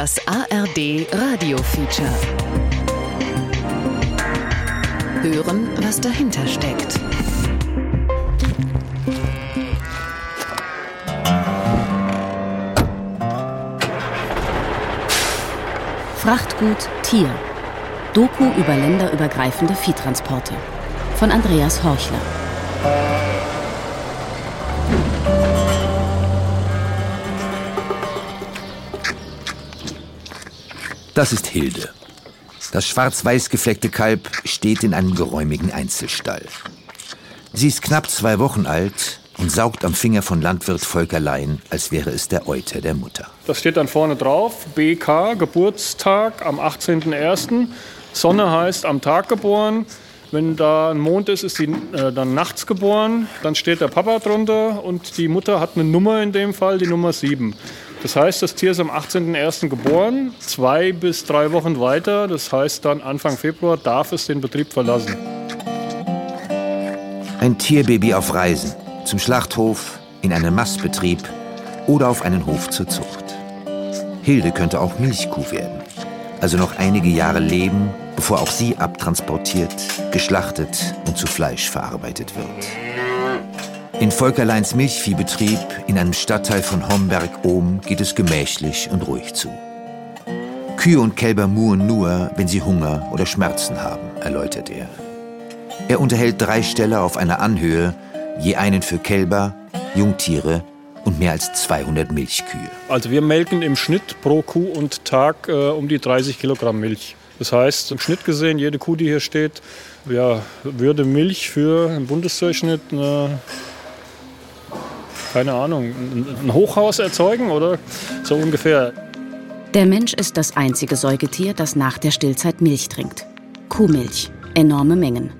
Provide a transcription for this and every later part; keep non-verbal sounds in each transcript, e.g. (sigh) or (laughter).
Das ARD Radio Feature. Hören, was dahinter steckt. Frachtgut Tier. Doku über länderübergreifende Viehtransporte. Von Andreas Horchler. Das ist Hilde. Das schwarz-weiß gefleckte Kalb steht in einem geräumigen Einzelstall. Sie ist knapp zwei Wochen alt und saugt am Finger von Landwirt Volker Lein, als wäre es der Euter der Mutter. Das steht dann vorne drauf, BK, Geburtstag am 18.01. Sonne heißt am Tag geboren. Wenn da ein Mond ist, ist sie äh, dann nachts geboren. Dann steht der Papa drunter und die Mutter hat eine Nummer in dem Fall, die Nummer 7. Das heißt, das Tier ist am 18.01. geboren, zwei bis drei Wochen weiter. Das heißt, dann Anfang Februar darf es den Betrieb verlassen. Ein Tierbaby auf Reisen, zum Schlachthof, in einen Mastbetrieb oder auf einen Hof zur Zucht. Hilde könnte auch Milchkuh werden, also noch einige Jahre leben, bevor auch sie abtransportiert, geschlachtet und zu Fleisch verarbeitet wird. In Volkerleins Milchviehbetrieb in einem Stadtteil von Homberg-Ohm geht es gemächlich und ruhig zu. Kühe und Kälber muhen nur, wenn sie Hunger oder Schmerzen haben, erläutert er. Er unterhält drei Ställe auf einer Anhöhe, je einen für Kälber, Jungtiere und mehr als 200 Milchkühe. Also wir melken im Schnitt pro Kuh und Tag äh, um die 30 Kilogramm Milch. Das heißt, im Schnitt gesehen, jede Kuh, die hier steht, ja, würde Milch für einen Bundesdurchschnitt eine keine Ahnung, ein Hochhaus erzeugen oder so ungefähr. Der Mensch ist das einzige Säugetier, das nach der Stillzeit Milch trinkt. Kuhmilch, enorme Mengen.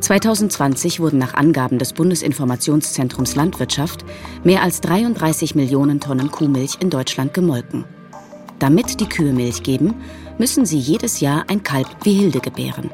2020 wurden nach Angaben des Bundesinformationszentrums Landwirtschaft mehr als 33 Millionen Tonnen Kuhmilch in Deutschland gemolken. Damit die Kühe Milch geben, müssen sie jedes Jahr ein Kalb wie Hilde gebären.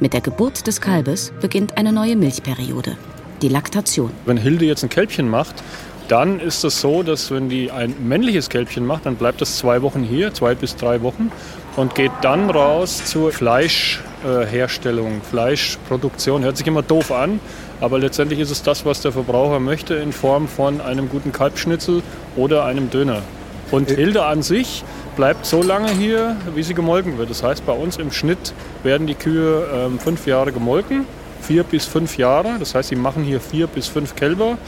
Mit der Geburt des Kalbes beginnt eine neue Milchperiode die Laktation. Wenn Hilde jetzt ein Kälbchen macht, dann ist es so, dass wenn die ein männliches Kälbchen macht, dann bleibt es zwei Wochen hier, zwei bis drei Wochen, und geht dann raus zur Fleischherstellung, Fleischproduktion. Hört sich immer doof an, aber letztendlich ist es das, was der Verbraucher möchte, in Form von einem guten Kalbschnitzel oder einem Döner. Und Hilde an sich bleibt so lange hier, wie sie gemolken wird. Das heißt, bei uns im Schnitt werden die Kühe ähm, fünf Jahre gemolken vier bis fünf Jahre. Das heißt, sie machen hier vier bis fünf Kälber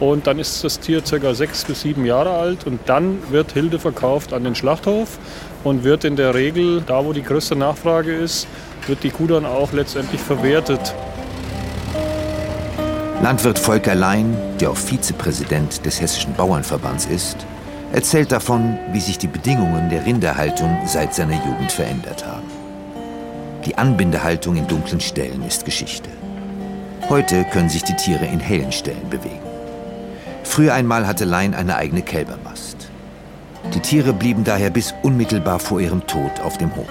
und dann ist das Tier ca. sechs bis sieben Jahre alt und dann wird Hilde verkauft an den Schlachthof und wird in der Regel, da wo die größte Nachfrage ist, wird die Kuh dann auch letztendlich verwertet. Landwirt Volker Lein, der auch Vizepräsident des Hessischen Bauernverbands ist, erzählt davon, wie sich die Bedingungen der Rinderhaltung seit seiner Jugend verändert haben. Die Anbindehaltung in dunklen Ställen ist Geschichte. Heute können sich die Tiere in hellen Stellen bewegen. Früher einmal hatte Lein eine eigene Kälbermast. Die Tiere blieben daher bis unmittelbar vor ihrem Tod auf dem Hof.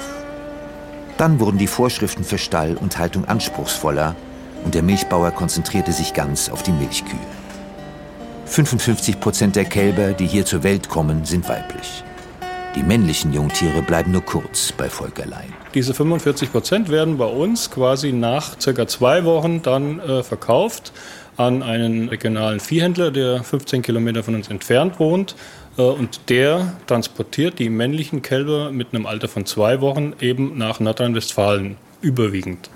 Dann wurden die Vorschriften für Stall und Haltung anspruchsvoller und der Milchbauer konzentrierte sich ganz auf die Milchkühe. 55 Prozent der Kälber, die hier zur Welt kommen, sind weiblich. Die männlichen Jungtiere bleiben nur kurz bei Volkerlein. Diese 45 Prozent werden bei uns quasi nach circa zwei Wochen dann äh, verkauft an einen regionalen Viehhändler, der 15 Kilometer von uns entfernt wohnt. Äh, und der transportiert die männlichen Kälber mit einem Alter von zwei Wochen eben nach Nordrhein-Westfalen überwiegend.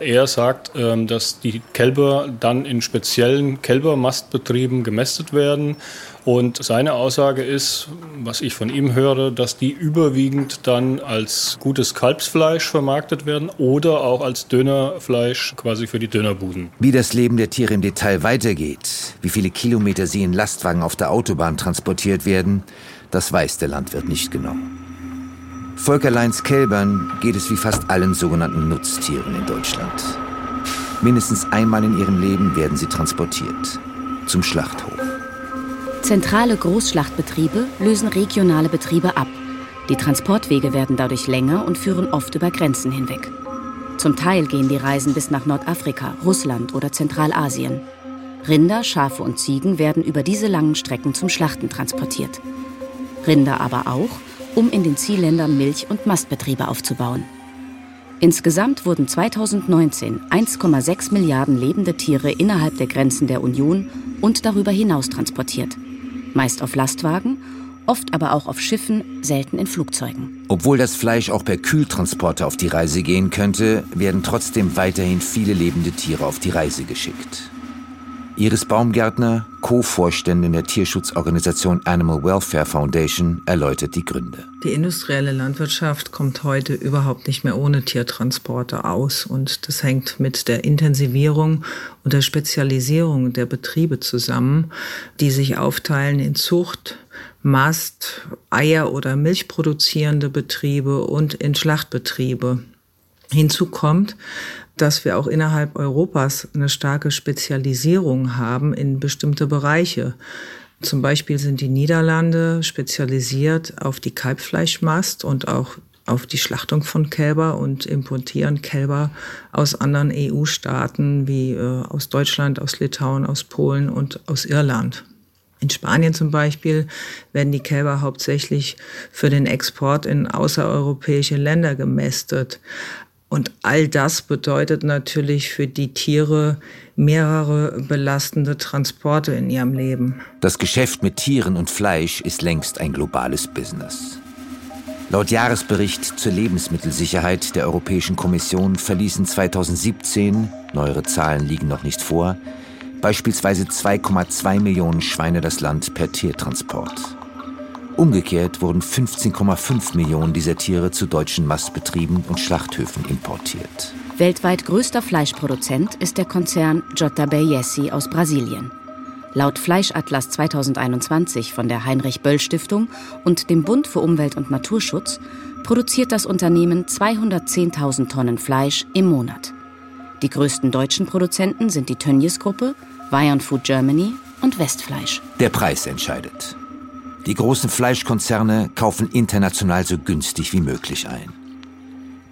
Er sagt, ähm, dass die Kälber dann in speziellen Kälbermastbetrieben gemästet werden. Und seine Aussage ist, was ich von ihm höre, dass die überwiegend dann als gutes Kalbsfleisch vermarktet werden oder auch als Dönerfleisch quasi für die Dönerbuden. Wie das Leben der Tiere im Detail weitergeht, wie viele Kilometer sie in Lastwagen auf der Autobahn transportiert werden, das weiß der Landwirt nicht genau. Volkerleins Kälbern geht es wie fast allen sogenannten Nutztieren in Deutschland. Mindestens einmal in ihrem Leben werden sie transportiert. Zum Schlachthof. Zentrale Großschlachtbetriebe lösen regionale Betriebe ab. Die Transportwege werden dadurch länger und führen oft über Grenzen hinweg. Zum Teil gehen die Reisen bis nach Nordafrika, Russland oder Zentralasien. Rinder, Schafe und Ziegen werden über diese langen Strecken zum Schlachten transportiert. Rinder aber auch um in den Zielländern Milch- und Mastbetriebe aufzubauen. Insgesamt wurden 2019 1,6 Milliarden lebende Tiere innerhalb der Grenzen der Union und darüber hinaus transportiert. Meist auf Lastwagen, oft aber auch auf Schiffen, selten in Flugzeugen. Obwohl das Fleisch auch per Kühltransporter auf die Reise gehen könnte, werden trotzdem weiterhin viele lebende Tiere auf die Reise geschickt. Iris Baumgärtner, Co-Vorständin der Tierschutzorganisation Animal Welfare Foundation, erläutert die Gründe. Die industrielle Landwirtschaft kommt heute überhaupt nicht mehr ohne Tiertransporte aus. Und das hängt mit der Intensivierung und der Spezialisierung der Betriebe zusammen, die sich aufteilen in Zucht, Mast, Eier- oder Milchproduzierende Betriebe und in Schlachtbetriebe. Hinzu kommt, dass wir auch innerhalb Europas eine starke Spezialisierung haben in bestimmte Bereiche. Zum Beispiel sind die Niederlande spezialisiert auf die Kalbfleischmast und auch auf die Schlachtung von Kälber und importieren Kälber aus anderen EU-Staaten wie äh, aus Deutschland, aus Litauen, aus Polen und aus Irland. In Spanien zum Beispiel werden die Kälber hauptsächlich für den Export in außereuropäische Länder gemästet. Und all das bedeutet natürlich für die Tiere mehrere belastende Transporte in ihrem Leben. Das Geschäft mit Tieren und Fleisch ist längst ein globales Business. Laut Jahresbericht zur Lebensmittelsicherheit der Europäischen Kommission verließen 2017, neuere Zahlen liegen noch nicht vor, beispielsweise 2,2 Millionen Schweine das Land per Tiertransport. Umgekehrt wurden 15,5 Millionen dieser Tiere zu deutschen Mastbetrieben und Schlachthöfen importiert. Weltweit größter Fleischproduzent ist der Konzern JBS aus Brasilien. Laut Fleischatlas 2021 von der Heinrich Böll Stiftung und dem Bund für Umwelt und Naturschutz produziert das Unternehmen 210.000 Tonnen Fleisch im Monat. Die größten deutschen Produzenten sind die Tönnies Gruppe, Vion Food Germany und Westfleisch. Der Preis entscheidet. Die großen Fleischkonzerne kaufen international so günstig wie möglich ein.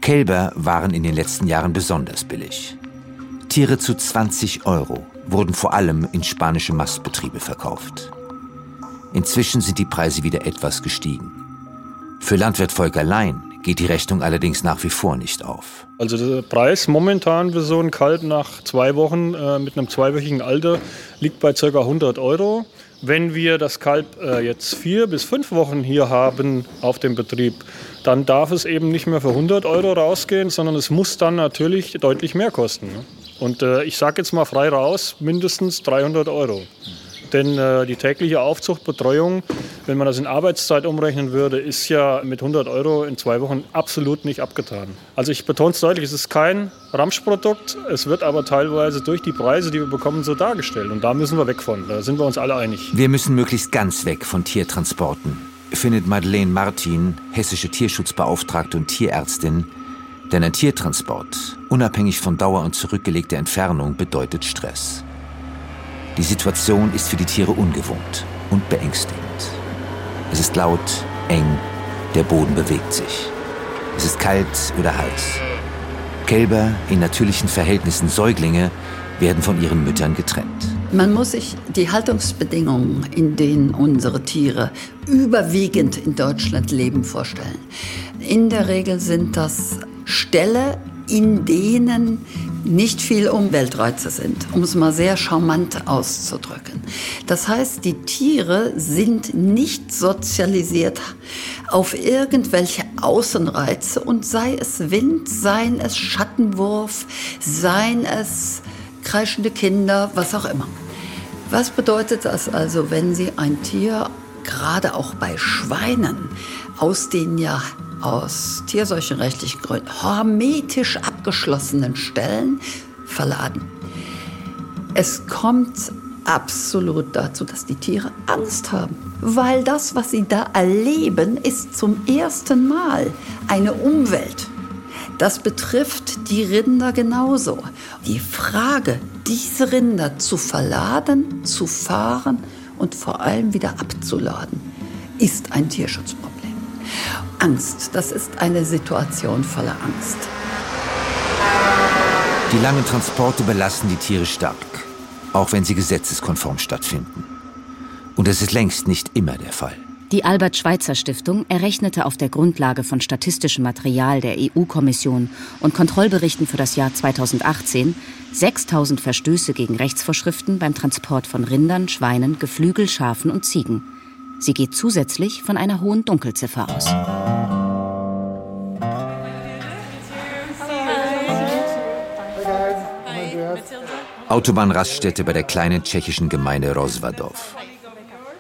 Kälber waren in den letzten Jahren besonders billig. Tiere zu 20 Euro wurden vor allem in spanische Mastbetriebe verkauft. Inzwischen sind die Preise wieder etwas gestiegen. Für Landwirt Volker Lein geht die Rechnung allerdings nach wie vor nicht auf. Also der Preis momentan für so ein Kalb nach zwei Wochen äh, mit einem zweiwöchigen Alter liegt bei ca. 100 Euro. Wenn wir das Kalb äh, jetzt vier bis fünf Wochen hier haben auf dem Betrieb, dann darf es eben nicht mehr für 100 Euro rausgehen, sondern es muss dann natürlich deutlich mehr kosten. Ne? Und äh, ich sage jetzt mal frei raus, mindestens 300 Euro. Denn äh, die tägliche Aufzucht, Betreuung, wenn man das in Arbeitszeit umrechnen würde, ist ja mit 100 Euro in zwei Wochen absolut nicht abgetan. Also ich betone es deutlich, es ist kein Ramschprodukt, es wird aber teilweise durch die Preise, die wir bekommen, so dargestellt. Und da müssen wir weg von, da sind wir uns alle einig. Wir müssen möglichst ganz weg von Tiertransporten, findet Madeleine Martin, hessische Tierschutzbeauftragte und Tierärztin, denn ein Tiertransport, unabhängig von Dauer und zurückgelegter Entfernung, bedeutet Stress. Die Situation ist für die Tiere ungewohnt und beängstigend. Es ist laut, eng, der Boden bewegt sich. Es ist kalt oder heiß. Kälber in natürlichen Verhältnissen Säuglinge werden von ihren Müttern getrennt. Man muss sich die Haltungsbedingungen, in denen unsere Tiere überwiegend in Deutschland leben, vorstellen. In der Regel sind das Ställe, in denen nicht viel Umweltreize sind, um es mal sehr charmant auszudrücken. Das heißt, die Tiere sind nicht sozialisiert auf irgendwelche Außenreize und sei es Wind, sei es Schattenwurf, seien es kreischende Kinder, was auch immer. Was bedeutet das also, wenn Sie ein Tier, gerade auch bei Schweinen, aus den ja aus tierseuchenrechtlichen Gründen hermetisch abgeschlossenen Stellen verladen. Es kommt absolut dazu, dass die Tiere Angst haben, weil das, was sie da erleben, ist zum ersten Mal eine Umwelt. Das betrifft die Rinder genauso. Die Frage, diese Rinder zu verladen, zu fahren und vor allem wieder abzuladen, ist ein Tierschutzproblem. Angst. Das ist eine Situation voller Angst. Die langen Transporte belasten die Tiere stark, auch wenn sie gesetzeskonform stattfinden. Und es ist längst nicht immer der Fall. Die Albert-Schweitzer-Stiftung errechnete auf der Grundlage von statistischem Material der EU-Kommission und Kontrollberichten für das Jahr 2018 6000 Verstöße gegen Rechtsvorschriften beim Transport von Rindern, Schweinen, Geflügel, Schafen und Ziegen. Sie geht zusätzlich von einer hohen Dunkelziffer aus. Autobahnraststätte bei der kleinen tschechischen Gemeinde Rozvadov.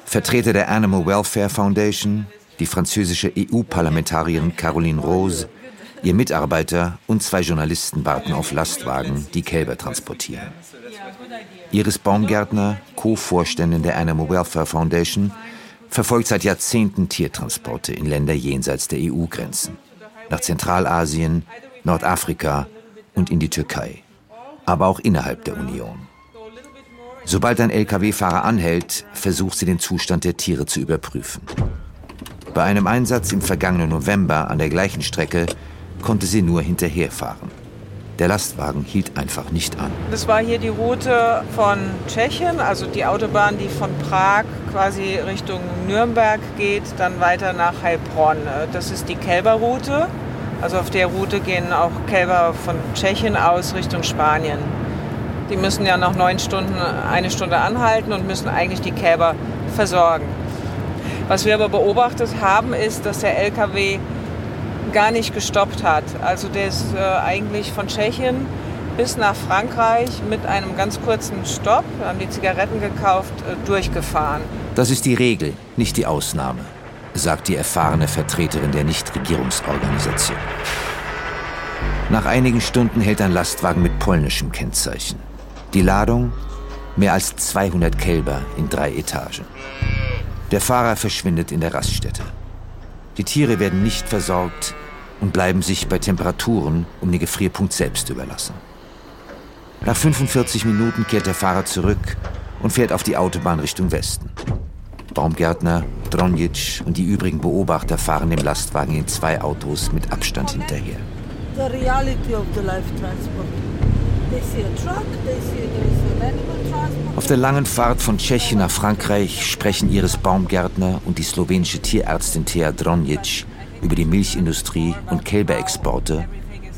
Vertreter der Animal Welfare Foundation, die französische EU-Parlamentarierin Caroline Rose, ihr Mitarbeiter und zwei Journalisten warten auf Lastwagen, die Kälber transportieren. Iris Baumgärtner, Co-Vorständin der Animal Welfare Foundation, verfolgt seit Jahrzehnten Tiertransporte in Länder jenseits der EU-Grenzen. Nach Zentralasien, Nordafrika und in die Türkei. Aber auch innerhalb der Union. Sobald ein Lkw-Fahrer anhält, versucht sie den Zustand der Tiere zu überprüfen. Bei einem Einsatz im vergangenen November an der gleichen Strecke konnte sie nur hinterherfahren. Der Lastwagen hielt einfach nicht an. Das war hier die Route von Tschechien, also die Autobahn, die von Prag quasi Richtung Nürnberg geht, dann weiter nach Heilbronn. Das ist die Kälberroute. Also auf der Route gehen auch Kälber von Tschechien aus Richtung Spanien. Die müssen ja nach neun Stunden eine Stunde anhalten und müssen eigentlich die Kälber versorgen. Was wir aber beobachtet haben, ist, dass der LKW gar nicht gestoppt hat. Also der ist äh, eigentlich von Tschechien bis nach Frankreich mit einem ganz kurzen Stopp, haben die Zigaretten gekauft, äh, durchgefahren. Das ist die Regel, nicht die Ausnahme, sagt die erfahrene Vertreterin der Nichtregierungsorganisation. Nach einigen Stunden hält ein Lastwagen mit polnischem Kennzeichen. Die Ladung? Mehr als 200 Kälber in drei Etagen. Der Fahrer verschwindet in der Raststätte. Die Tiere werden nicht versorgt und bleiben sich bei Temperaturen um den Gefrierpunkt selbst überlassen. Nach 45 Minuten kehrt der Fahrer zurück und fährt auf die Autobahn Richtung Westen. Baumgärtner, Dronjic und die übrigen Beobachter fahren dem Lastwagen in zwei Autos mit Abstand hinterher. The reality of the life transport. Auf der langen Fahrt von Tschechien nach Frankreich sprechen Iris Baumgärtner und die slowenische Tierärztin Thea Dronjic über die Milchindustrie und Kälberexporte,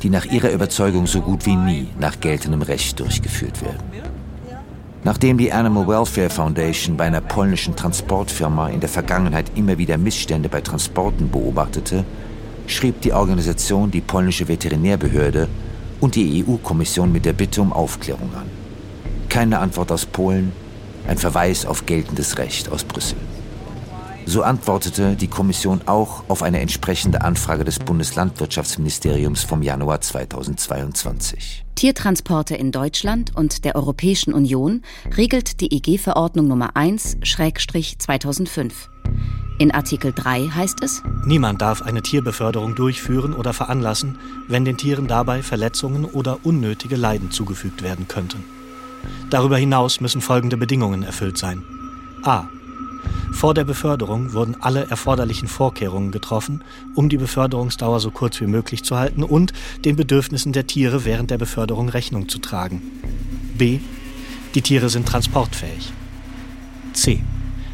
die nach ihrer Überzeugung so gut wie nie nach geltendem Recht durchgeführt werden. Nachdem die Animal Welfare Foundation bei einer polnischen Transportfirma in der Vergangenheit immer wieder Missstände bei Transporten beobachtete, schrieb die Organisation die polnische Veterinärbehörde und die EU-Kommission mit der Bitte um Aufklärung an. Keine Antwort aus Polen, ein Verweis auf geltendes Recht aus Brüssel. So antwortete die Kommission auch auf eine entsprechende Anfrage des Bundeslandwirtschaftsministeriums vom Januar 2022. Tiertransporte in Deutschland und der Europäischen Union regelt die EG-Verordnung Nummer 1-2005. In Artikel 3 heißt es, Niemand darf eine Tierbeförderung durchführen oder veranlassen, wenn den Tieren dabei Verletzungen oder unnötige Leiden zugefügt werden könnten. Darüber hinaus müssen folgende Bedingungen erfüllt sein. A. Vor der Beförderung wurden alle erforderlichen Vorkehrungen getroffen, um die Beförderungsdauer so kurz wie möglich zu halten und den Bedürfnissen der Tiere während der Beförderung Rechnung zu tragen. B. Die Tiere sind transportfähig. C.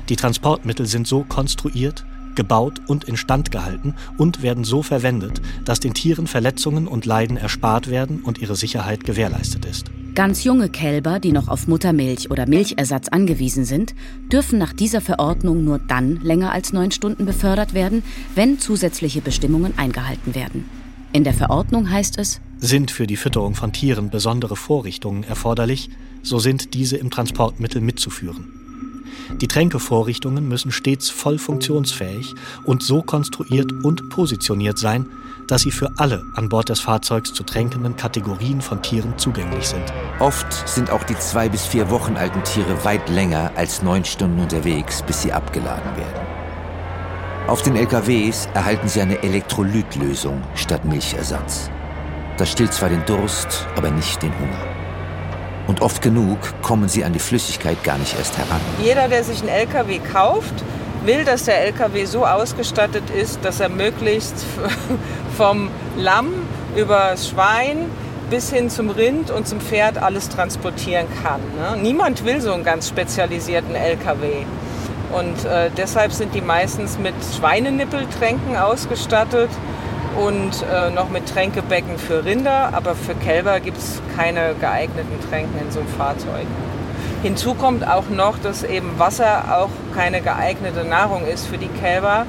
Die Transportmittel sind so konstruiert, gebaut und instand gehalten und werden so verwendet, dass den Tieren Verletzungen und Leiden erspart werden und ihre Sicherheit gewährleistet ist. Ganz junge Kälber, die noch auf Muttermilch oder Milchersatz angewiesen sind, dürfen nach dieser Verordnung nur dann länger als neun Stunden befördert werden, wenn zusätzliche Bestimmungen eingehalten werden. In der Verordnung heißt es, sind für die Fütterung von Tieren besondere Vorrichtungen erforderlich, so sind diese im Transportmittel mitzuführen. Die Tränkevorrichtungen müssen stets voll funktionsfähig und so konstruiert und positioniert sein, dass sie für alle an Bord des Fahrzeugs zu tränkenden Kategorien von Tieren zugänglich sind. Oft sind auch die zwei bis vier Wochen alten Tiere weit länger als neun Stunden unterwegs, bis sie abgeladen werden. Auf den LKWs erhalten sie eine Elektrolytlösung statt Milchersatz. Das stillt zwar den Durst, aber nicht den Hunger. Und oft genug kommen sie an die Flüssigkeit gar nicht erst heran. Jeder, der sich einen LKW kauft, will, dass der LKW so ausgestattet ist, dass er möglichst (laughs) vom Lamm über das Schwein bis hin zum Rind und zum Pferd alles transportieren kann. Ne? Niemand will so einen ganz spezialisierten LKW. Und äh, deshalb sind die meistens mit Schweinenippeltränken ausgestattet und äh, noch mit Tränkebecken für Rinder. Aber für Kälber gibt es keine geeigneten Tränken in so einem Fahrzeug. Hinzu kommt auch noch, dass eben Wasser auch keine geeignete Nahrung ist für die Kälber.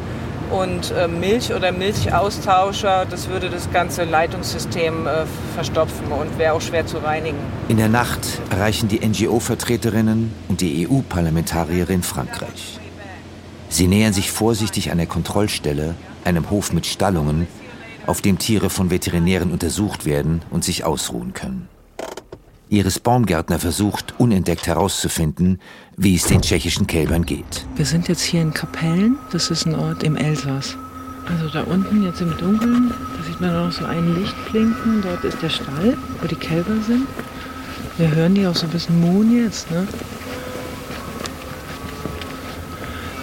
Und äh, Milch oder Milchaustauscher, das würde das ganze Leitungssystem äh, verstopfen und wäre auch schwer zu reinigen. In der Nacht erreichen die NGO-Vertreterinnen und die EU-Parlamentarierin Frankreich. Sie nähern sich vorsichtig einer Kontrollstelle, einem Hof mit Stallungen, auf dem Tiere von Veterinären untersucht werden und sich ausruhen können. Iris Baumgärtner versucht, unentdeckt herauszufinden, wie es den tschechischen Kälbern geht. Wir sind jetzt hier in Kapellen. Das ist ein Ort im Elsass. Also da unten, jetzt im Dunkeln, da sieht man noch so ein Licht blinken. Dort ist der Stall, wo die Kälber sind. Wir hören die auch so ein bisschen muhen jetzt, ne?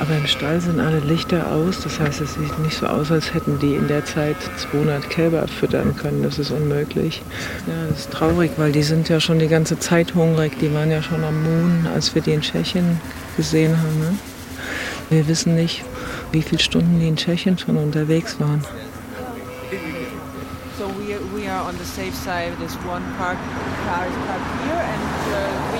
Aber im Stall sind alle Lichter aus. Das heißt, es sieht nicht so aus, als hätten die in der Zeit 200 Kälber füttern können. Das ist unmöglich. Ja, das ist traurig, weil die sind ja schon die ganze Zeit hungrig. Die waren ja schon am Moon, als wir die in Tschechien gesehen haben. Ne? Wir wissen nicht, wie viele Stunden die in Tschechien schon unterwegs waren. So we, we are on the safe side. There's one park car is parked here, and uh,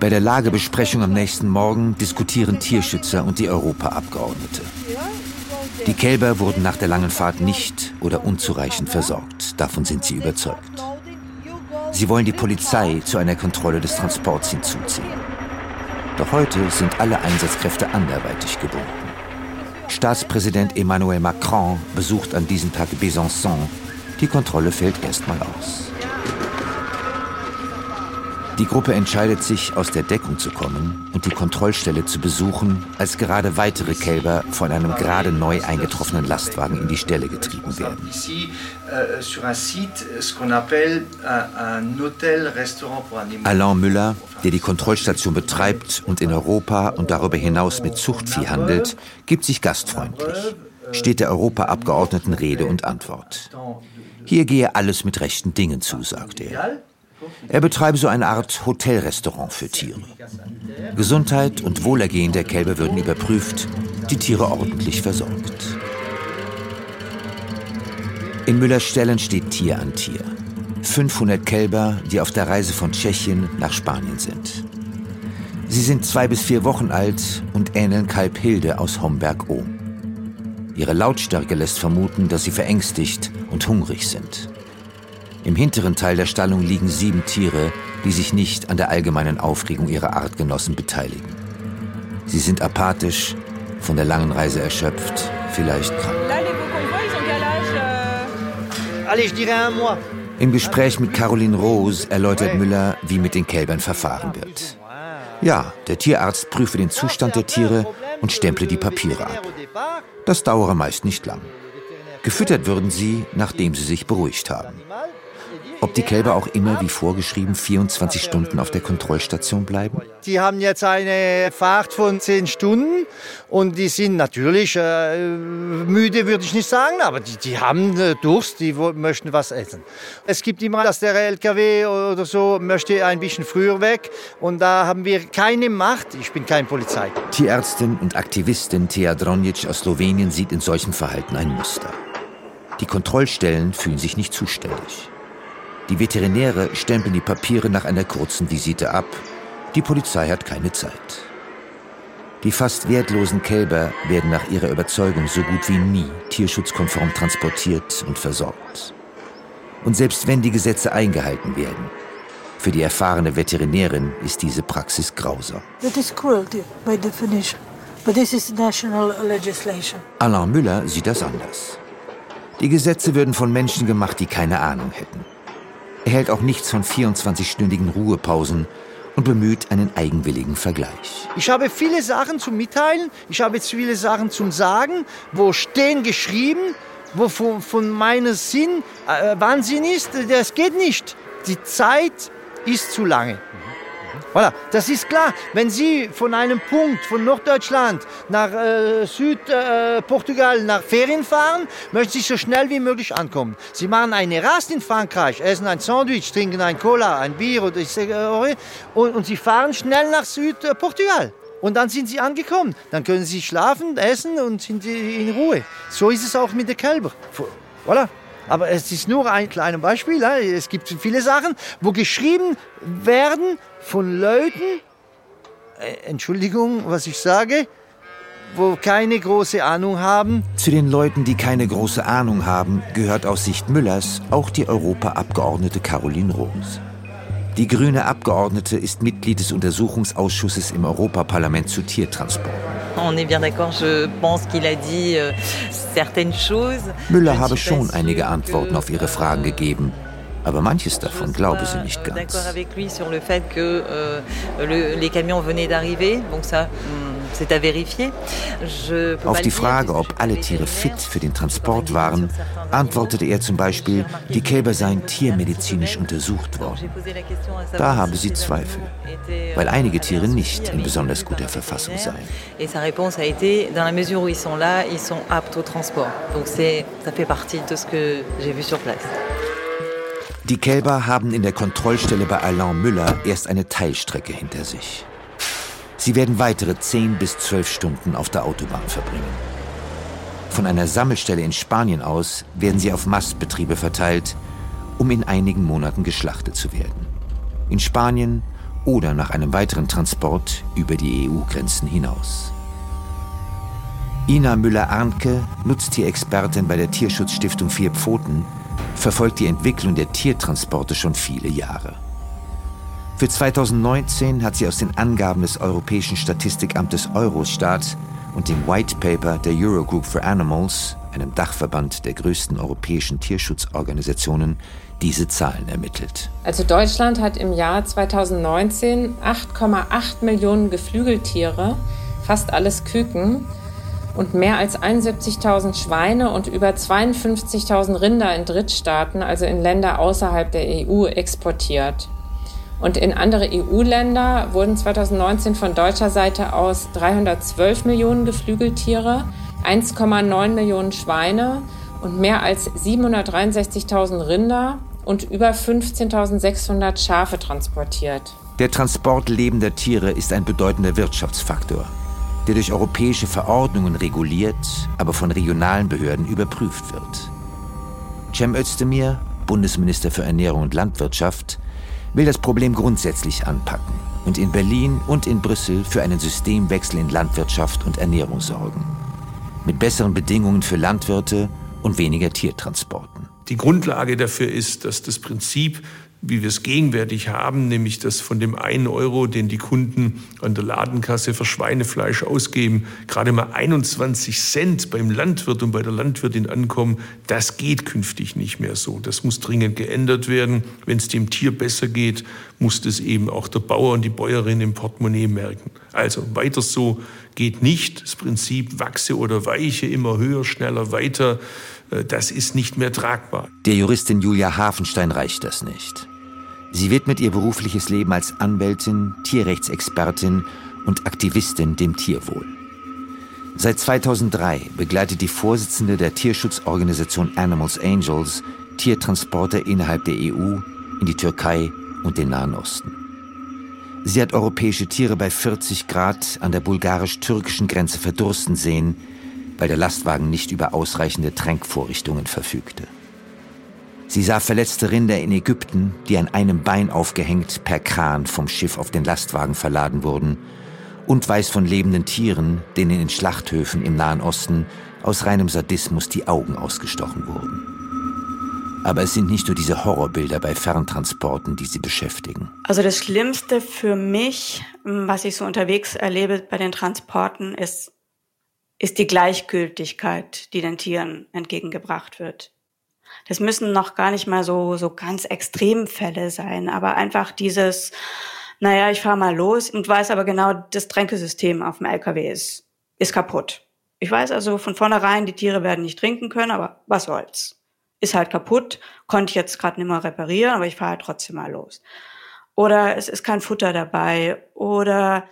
Bei der Lagebesprechung am nächsten Morgen diskutieren Tierschützer und die Europaabgeordnete. Die Kälber wurden nach der langen Fahrt nicht oder unzureichend versorgt. Davon sind sie überzeugt. Sie wollen die Polizei zu einer Kontrolle des Transports hinzuziehen. Doch heute sind alle Einsatzkräfte anderweitig gebunden. Staatspräsident Emmanuel Macron besucht an diesem Tag Besançon. Die Kontrolle fällt erstmal aus. Die Gruppe entscheidet sich, aus der Deckung zu kommen und die Kontrollstelle zu besuchen, als gerade weitere Kälber von einem gerade neu eingetroffenen Lastwagen in die Stelle getrieben werden. Alain Müller, der die Kontrollstation betreibt und in Europa und darüber hinaus mit Zuchtvieh handelt, gibt sich gastfreundlich, steht der Europaabgeordneten Rede und Antwort. Hier gehe alles mit rechten Dingen zu, sagt er. Er betreibe so eine Art Hotelrestaurant für Tiere. Gesundheit und Wohlergehen der Kälber würden überprüft, die Tiere ordentlich versorgt. In Müllers Ställen steht Tier an Tier. 500 Kälber, die auf der Reise von Tschechien nach Spanien sind. Sie sind zwei bis vier Wochen alt und ähneln Kalb Hilde aus Homberg-Ohm. Ihre Lautstärke lässt vermuten, dass sie verängstigt und hungrig sind. Im hinteren Teil der Stallung liegen sieben Tiere, die sich nicht an der allgemeinen Aufregung ihrer Artgenossen beteiligen. Sie sind apathisch, von der langen Reise erschöpft, vielleicht krank. Im Gespräch mit Caroline Rose erläutert Müller, wie mit den Kälbern verfahren wird. Ja, der Tierarzt prüfe den Zustand der Tiere und stemple die Papiere ab. Das dauere meist nicht lang. Gefüttert würden sie, nachdem sie sich beruhigt haben. Ob die Kälber auch immer wie vorgeschrieben 24 Stunden auf der Kontrollstation bleiben? Die haben jetzt eine Fahrt von 10 Stunden und die sind natürlich äh, müde, würde ich nicht sagen, aber die, die haben äh, Durst, die möchten was essen. Es gibt immer, dass der LKW oder so möchte ein bisschen früher weg und da haben wir keine Macht. Ich bin kein Polizei. Tierärztin und Aktivistin Thea Dronjic aus Slowenien sieht in solchem Verhalten ein Muster. Die Kontrollstellen fühlen sich nicht zuständig. Die Veterinäre stempeln die Papiere nach einer kurzen Visite ab. Die Polizei hat keine Zeit. Die fast wertlosen Kälber werden nach ihrer Überzeugung so gut wie nie tierschutzkonform transportiert und versorgt. Und selbst wenn die Gesetze eingehalten werden, für die erfahrene Veterinärin ist diese Praxis grausam. That is cruelty by definition. But this is national legislation. Alain Müller sieht das anders. Die Gesetze würden von Menschen gemacht, die keine Ahnung hätten. Er hält auch nichts von 24-stündigen Ruhepausen und bemüht einen eigenwilligen Vergleich. Ich habe viele Sachen zu mitteilen, ich habe viele Sachen zum Sagen, wo stehen geschrieben, wo von, von meinem Sinn äh, Wahnsinn ist, das geht nicht. Die Zeit ist zu lange. Voilà, das ist klar. Wenn Sie von einem Punkt von Norddeutschland nach äh, Südportugal äh, nach Ferien fahren, möchten Sie so schnell wie möglich ankommen. Sie machen eine Rast in Frankreich, essen ein Sandwich, trinken ein Cola, ein Bier oder ich sage, äh, und, und Sie fahren schnell nach Südportugal. Und dann sind sie angekommen. Dann können sie schlafen, essen und sind in Ruhe. So ist es auch mit der Kälber. Voilà. Aber es ist nur ein kleines Beispiel. Es gibt viele Sachen, wo geschrieben werden von Leuten, äh, Entschuldigung, was ich sage, wo keine große Ahnung haben. Zu den Leuten, die keine große Ahnung haben, gehört aus Sicht Müllers auch die Europaabgeordnete Caroline Roos. Die grüne Abgeordnete ist Mitglied des Untersuchungsausschusses im Europaparlament zu Tiertransport. Euh, Müller habe schon einige Antworten auf ihre Fragen gegeben, aber manches davon glaube sie nicht ganz. Auf die Frage, ob alle Tiere fit für den Transport waren, antwortete er zum Beispiel, die Kälber seien tiermedizinisch untersucht worden. Da habe sie Zweifel, weil einige Tiere nicht in besonders guter Verfassung seien. Donc ça fait partie de ce que j'ai vu sur place. Die Kälber haben in der Kontrollstelle bei Alain Müller erst eine Teilstrecke hinter sich. Sie werden weitere 10 bis 12 Stunden auf der Autobahn verbringen. Von einer Sammelstelle in Spanien aus werden sie auf Mastbetriebe verteilt, um in einigen Monaten geschlachtet zu werden. In Spanien oder nach einem weiteren Transport über die EU-Grenzen hinaus. Ina Müller-Arnke, Nutztierexpertin bei der Tierschutzstiftung Vier Pfoten, verfolgt die Entwicklung der Tiertransporte schon viele Jahre. Für 2019 hat sie aus den Angaben des Europäischen Statistikamtes Eurostat und dem White Paper der Eurogroup for Animals, einem Dachverband der größten europäischen Tierschutzorganisationen, diese Zahlen ermittelt. Also Deutschland hat im Jahr 2019 8,8 Millionen Geflügeltiere, fast alles Küken, und mehr als 71.000 Schweine und über 52.000 Rinder in Drittstaaten, also in Länder außerhalb der EU, exportiert. Und in andere EU-Länder wurden 2019 von deutscher Seite aus 312 Millionen Geflügeltiere, 1,9 Millionen Schweine und mehr als 763.000 Rinder und über 15.600 Schafe transportiert. Der Transport lebender Tiere ist ein bedeutender Wirtschaftsfaktor, der durch europäische Verordnungen reguliert, aber von regionalen Behörden überprüft wird. Cem Özdemir, Bundesminister für Ernährung und Landwirtschaft, will das Problem grundsätzlich anpacken und in Berlin und in Brüssel für einen Systemwechsel in Landwirtschaft und Ernährung sorgen. Mit besseren Bedingungen für Landwirte und weniger Tiertransporten. Die Grundlage dafür ist, dass das Prinzip wie wir es gegenwärtig haben, nämlich dass von dem einen Euro, den die Kunden an der Ladenkasse für Schweinefleisch ausgeben, gerade mal 21 Cent beim Landwirt und bei der Landwirtin ankommen, das geht künftig nicht mehr so. Das muss dringend geändert werden. Wenn es dem Tier besser geht, muss das eben auch der Bauer und die Bäuerin im Portemonnaie merken. Also weiter so geht nicht. Das Prinzip wachse oder weiche, immer höher, schneller, weiter, äh, das ist nicht mehr tragbar. Der Juristin Julia Hafenstein reicht das nicht. Sie widmet ihr berufliches Leben als Anwältin, Tierrechtsexpertin und Aktivistin dem Tierwohl. Seit 2003 begleitet die Vorsitzende der Tierschutzorganisation Animals Angels Tiertransporter innerhalb der EU, in die Türkei und den Nahen Osten. Sie hat europäische Tiere bei 40 Grad an der bulgarisch-türkischen Grenze verdursten sehen, weil der Lastwagen nicht über ausreichende Tränkvorrichtungen verfügte. Sie sah verletzte Rinder in Ägypten, die an einem Bein aufgehängt per Kran vom Schiff auf den Lastwagen verladen wurden, und weiß von lebenden Tieren, denen in Schlachthöfen im Nahen Osten aus reinem Sadismus die Augen ausgestochen wurden. Aber es sind nicht nur diese Horrorbilder bei Ferntransporten, die sie beschäftigen. Also das Schlimmste für mich, was ich so unterwegs erlebe bei den Transporten, ist, ist die Gleichgültigkeit, die den Tieren entgegengebracht wird. Das müssen noch gar nicht mal so, so ganz Extremfälle sein, aber einfach dieses, naja, ich fahre mal los und weiß aber genau, das Tränkesystem auf dem LKW ist, ist kaputt. Ich weiß also von vornherein, die Tiere werden nicht trinken können, aber was soll's. Ist halt kaputt, konnte ich jetzt gerade nicht mehr reparieren, aber ich fahre halt trotzdem mal los. Oder es ist kein Futter dabei. Oder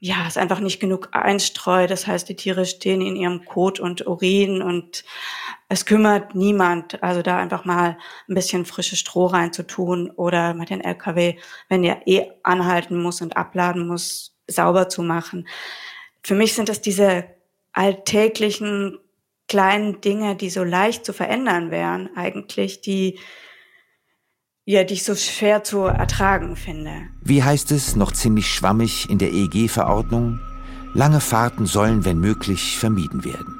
ja, es ist einfach nicht genug Einstreu. Das heißt, die Tiere stehen in ihrem Kot und Urin und es kümmert niemand. Also da einfach mal ein bisschen frisches Stroh reinzutun oder mal den LKW, wenn der eh anhalten muss und abladen muss, sauber zu machen. Für mich sind das diese alltäglichen kleinen Dinge, die so leicht zu verändern wären, eigentlich, die ja, die ich so schwer zu ertragen finde. Wie heißt es noch ziemlich schwammig in der EEG-Verordnung? Lange Fahrten sollen, wenn möglich, vermieden werden.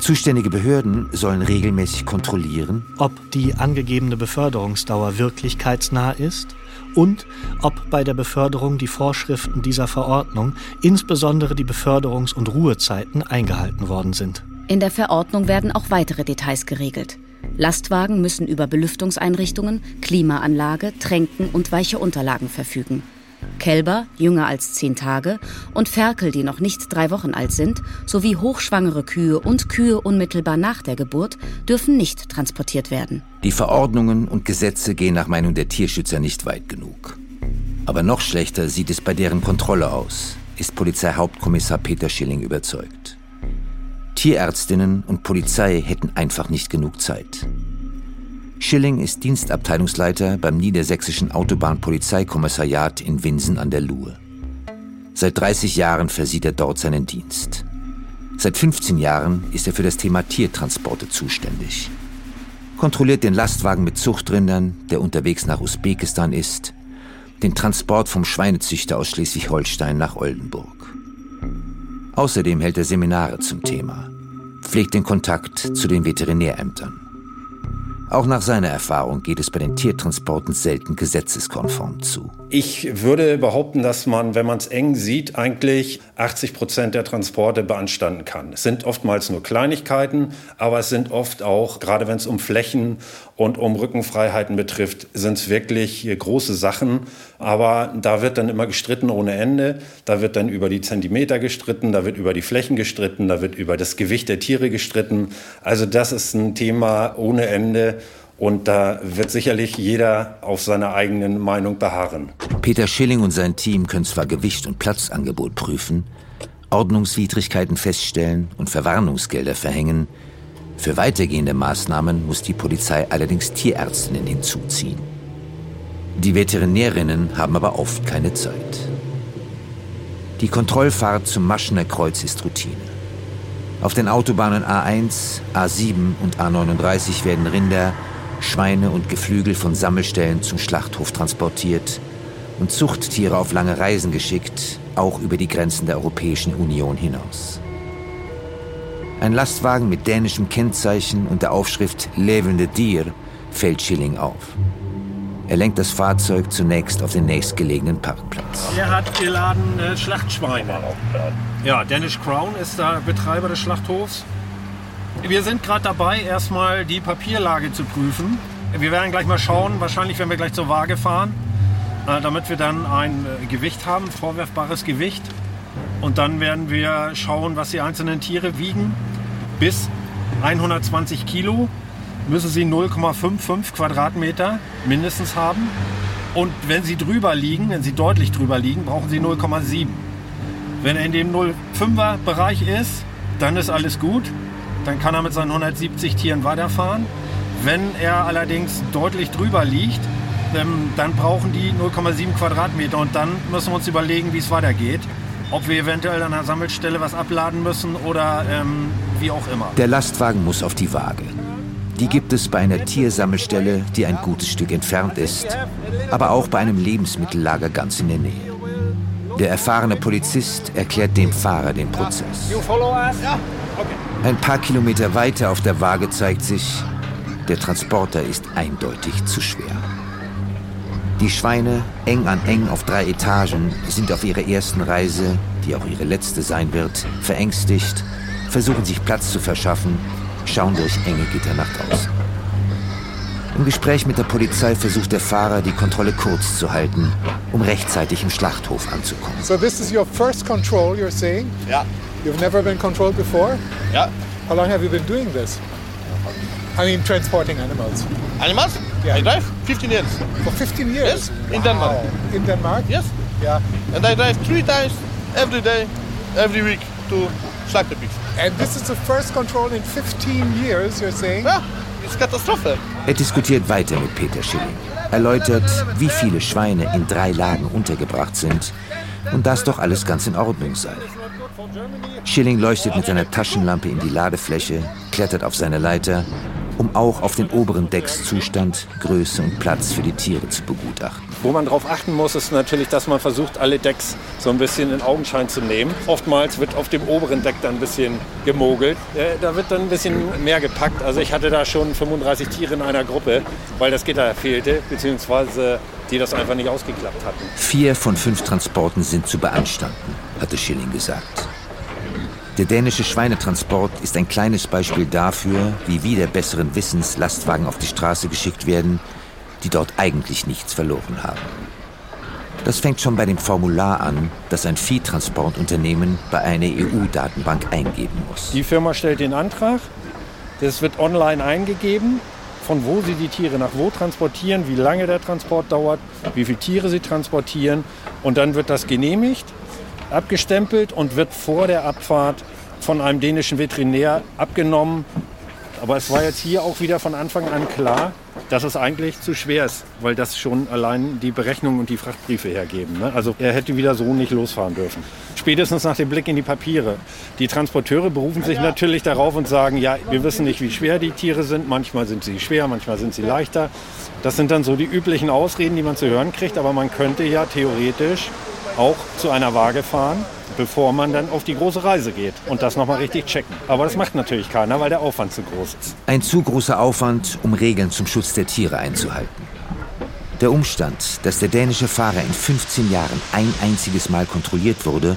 Zuständige Behörden sollen regelmäßig kontrollieren, ob die angegebene Beförderungsdauer wirklichkeitsnah ist und ob bei der Beförderung die Vorschriften dieser Verordnung, insbesondere die Beförderungs- und Ruhezeiten, eingehalten worden sind. In der Verordnung werden auch weitere Details geregelt. Lastwagen müssen über Belüftungseinrichtungen, Klimaanlage, Tränken und weiche Unterlagen verfügen. Kälber, jünger als zehn Tage, und Ferkel, die noch nicht drei Wochen alt sind, sowie hochschwangere Kühe und Kühe unmittelbar nach der Geburt dürfen nicht transportiert werden. Die Verordnungen und Gesetze gehen nach Meinung der Tierschützer nicht weit genug. Aber noch schlechter sieht es bei deren Kontrolle aus, ist Polizeihauptkommissar Peter Schilling überzeugt. Tierärztinnen und Polizei hätten einfach nicht genug Zeit. Schilling ist Dienstabteilungsleiter beim Niedersächsischen Autobahnpolizeikommissariat in Winsen an der Luhe. Seit 30 Jahren versieht er dort seinen Dienst. Seit 15 Jahren ist er für das Thema Tiertransporte zuständig. Kontrolliert den Lastwagen mit Zuchtrindern, der unterwegs nach Usbekistan ist, den Transport vom Schweinezüchter aus Schleswig-Holstein nach Oldenburg. Außerdem hält er Seminare zum Thema, pflegt den Kontakt zu den Veterinärämtern. Auch nach seiner Erfahrung geht es bei den Tiertransporten selten gesetzeskonform zu. Ich würde behaupten, dass man, wenn man es eng sieht, eigentlich 80 Prozent der Transporte beanstanden kann. Es sind oftmals nur Kleinigkeiten, aber es sind oft auch, gerade wenn es um Flächen und um Rückenfreiheiten betrifft, sind es wirklich große Sachen. Aber da wird dann immer gestritten ohne Ende. Da wird dann über die Zentimeter gestritten, da wird über die Flächen gestritten, da wird über das Gewicht der Tiere gestritten. Also das ist ein Thema ohne Ende. Und da wird sicherlich jeder auf seiner eigenen Meinung beharren. Peter Schilling und sein Team können zwar Gewicht und Platzangebot prüfen, Ordnungswidrigkeiten feststellen und Verwarnungsgelder verhängen. Für weitergehende Maßnahmen muss die Polizei allerdings Tierärztinnen hinzuziehen. Die Veterinärinnen haben aber oft keine Zeit. Die Kontrollfahrt zum Maschener Kreuz ist Routine. Auf den Autobahnen A1, A7 und A39 werden Rinder, Schweine und Geflügel von Sammelstellen zum Schlachthof transportiert und Zuchttiere auf lange Reisen geschickt, auch über die Grenzen der Europäischen Union hinaus. Ein Lastwagen mit dänischem Kennzeichen und der Aufschrift Levende Dier fällt Schilling auf. Er lenkt das Fahrzeug zunächst auf den nächstgelegenen Parkplatz. Er hat geladen äh, Schlachtschweine. Ja, Danish Crown ist der Betreiber des Schlachthofs. Wir sind gerade dabei, erstmal die Papierlage zu prüfen. Wir werden gleich mal schauen, wahrscheinlich werden wir gleich zur Waage fahren, äh, damit wir dann ein äh, Gewicht haben, vorwerfbares Gewicht. Und dann werden wir schauen, was die einzelnen Tiere wiegen. Bis 120 Kilo müssen sie 0,55 Quadratmeter mindestens haben. Und wenn sie drüber liegen, wenn sie deutlich drüber liegen, brauchen sie 0,7. Wenn er in dem 0,5er Bereich ist, dann ist alles gut. Dann kann er mit seinen 170 Tieren weiterfahren. Wenn er allerdings deutlich drüber liegt, ähm, dann brauchen die 0,7 Quadratmeter und dann müssen wir uns überlegen, wie es weitergeht. Ob wir eventuell an der Sammelstelle was abladen müssen oder ähm, wie auch immer. Der Lastwagen muss auf die Waage. Die gibt es bei einer Tiersammelstelle, die ein gutes Stück entfernt ist, aber auch bei einem Lebensmittellager ganz in der Nähe. Der erfahrene Polizist erklärt dem Fahrer den Prozess. Ein paar Kilometer weiter auf der Waage zeigt sich, der Transporter ist eindeutig zu schwer. Die Schweine, eng an eng auf drei Etagen, sind auf ihrer ersten Reise, die auch ihre letzte sein wird, verängstigt, versuchen sich Platz zu verschaffen, schauen durch enge Gitter nach draußen. Im Gespräch mit der Polizei versucht der Fahrer, die Kontrolle kurz zu halten, um rechtzeitig im Schlachthof anzukommen. So this is your first control, you're saying? Yeah. You've never been controlled before? Yeah. How long have you been doing this? I mean, transporting animals. Animals? Yeah, I drive 15 years. For 15 years? Yes, in Denmark. In Denmark? Yes. Yeah. And I drive three times every day, every week to Schlachterpix. And this is the first control in 15 years, you're saying? Ja, das ist Katastrophe. Er diskutiert weiter mit Peter Schilling, erläutert, wie viele Schweine in drei Lagen untergebracht sind und dass doch alles ganz in Ordnung sei. Schilling leuchtet mit seiner Taschenlampe in die Ladefläche, klettert auf seine Leiter, um auch auf den oberen Decks Zustand, Größe und Platz für die Tiere zu begutachten. Wo man darauf achten muss, ist natürlich, dass man versucht, alle Decks so ein bisschen in Augenschein zu nehmen. Oftmals wird auf dem oberen Deck dann ein bisschen gemogelt. Äh, da wird dann ein bisschen mehr gepackt. Also ich hatte da schon 35 Tiere in einer Gruppe, weil das Gitter fehlte, beziehungsweise die das einfach nicht ausgeklappt hatten. Vier von fünf Transporten sind zu beanstanden, hatte Schilling gesagt. Der dänische Schweinetransport ist ein kleines Beispiel dafür, wie wieder besseren Wissens Lastwagen auf die Straße geschickt werden, die dort eigentlich nichts verloren haben. Das fängt schon bei dem Formular an, das ein Viehtransportunternehmen bei einer EU-Datenbank eingeben muss. Die Firma stellt den Antrag, das wird online eingegeben, von wo sie die Tiere nach wo transportieren, wie lange der Transport dauert, wie viele Tiere sie transportieren und dann wird das genehmigt abgestempelt und wird vor der Abfahrt von einem dänischen Veterinär abgenommen. Aber es war jetzt hier auch wieder von Anfang an klar, dass es eigentlich zu schwer ist, weil das schon allein die Berechnungen und die Frachtbriefe hergeben. Ne? Also er hätte wieder so nicht losfahren dürfen. Spätestens nach dem Blick in die Papiere. Die Transporteure berufen sich natürlich darauf und sagen, ja, wir wissen nicht, wie schwer die Tiere sind. Manchmal sind sie schwer, manchmal sind sie leichter. Das sind dann so die üblichen Ausreden, die man zu hören kriegt. Aber man könnte ja theoretisch auch zu einer Waage fahren, bevor man dann auf die große Reise geht und das nochmal richtig checken. Aber das macht natürlich keiner, weil der Aufwand zu groß ist. Ein zu großer Aufwand, um Regeln zum Schutz der Tiere einzuhalten. Der Umstand, dass der dänische Fahrer in 15 Jahren ein einziges Mal kontrolliert wurde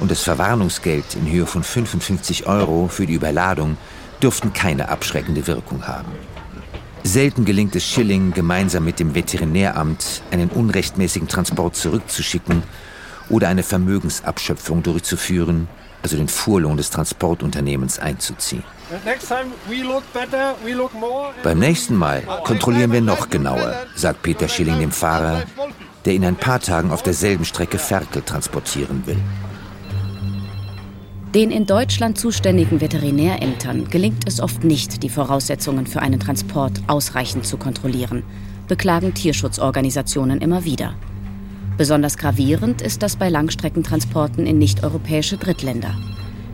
und das Verwarnungsgeld in Höhe von 55 Euro für die Überladung, dürften keine abschreckende Wirkung haben. Selten gelingt es Schilling, gemeinsam mit dem Veterinäramt einen unrechtmäßigen Transport zurückzuschicken oder eine Vermögensabschöpfung durchzuführen, also den Fuhrlohn des Transportunternehmens einzuziehen. Beim nächsten Mal kontrollieren wir noch genauer, sagt Peter Schilling dem Fahrer, der in ein paar Tagen auf derselben Strecke Ferkel transportieren will. Den in Deutschland zuständigen Veterinärämtern gelingt es oft nicht, die Voraussetzungen für einen Transport ausreichend zu kontrollieren, beklagen Tierschutzorganisationen immer wieder. Besonders gravierend ist das bei Langstreckentransporten in nicht-europäische Drittländer.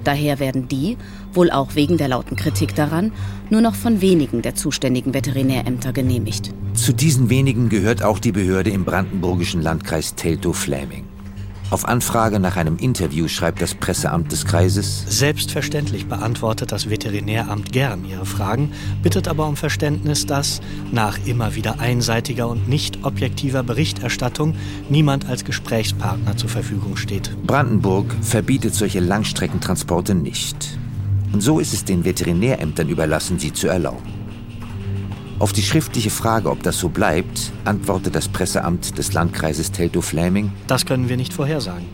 Daher werden die, wohl auch wegen der lauten Kritik daran, nur noch von wenigen der zuständigen Veterinärämter genehmigt. Zu diesen wenigen gehört auch die Behörde im brandenburgischen Landkreis Teltow-Fläming. Auf Anfrage nach einem Interview schreibt das Presseamt des Kreises. Selbstverständlich beantwortet das Veterinäramt gern Ihre Fragen, bittet aber um Verständnis, dass nach immer wieder einseitiger und nicht objektiver Berichterstattung niemand als Gesprächspartner zur Verfügung steht. Brandenburg verbietet solche Langstreckentransporte nicht. Und so ist es den Veterinärämtern überlassen, sie zu erlauben. Auf die schriftliche Frage, ob das so bleibt, antwortet das Presseamt des Landkreises Teltow-Fläming. Das können wir nicht vorhersagen.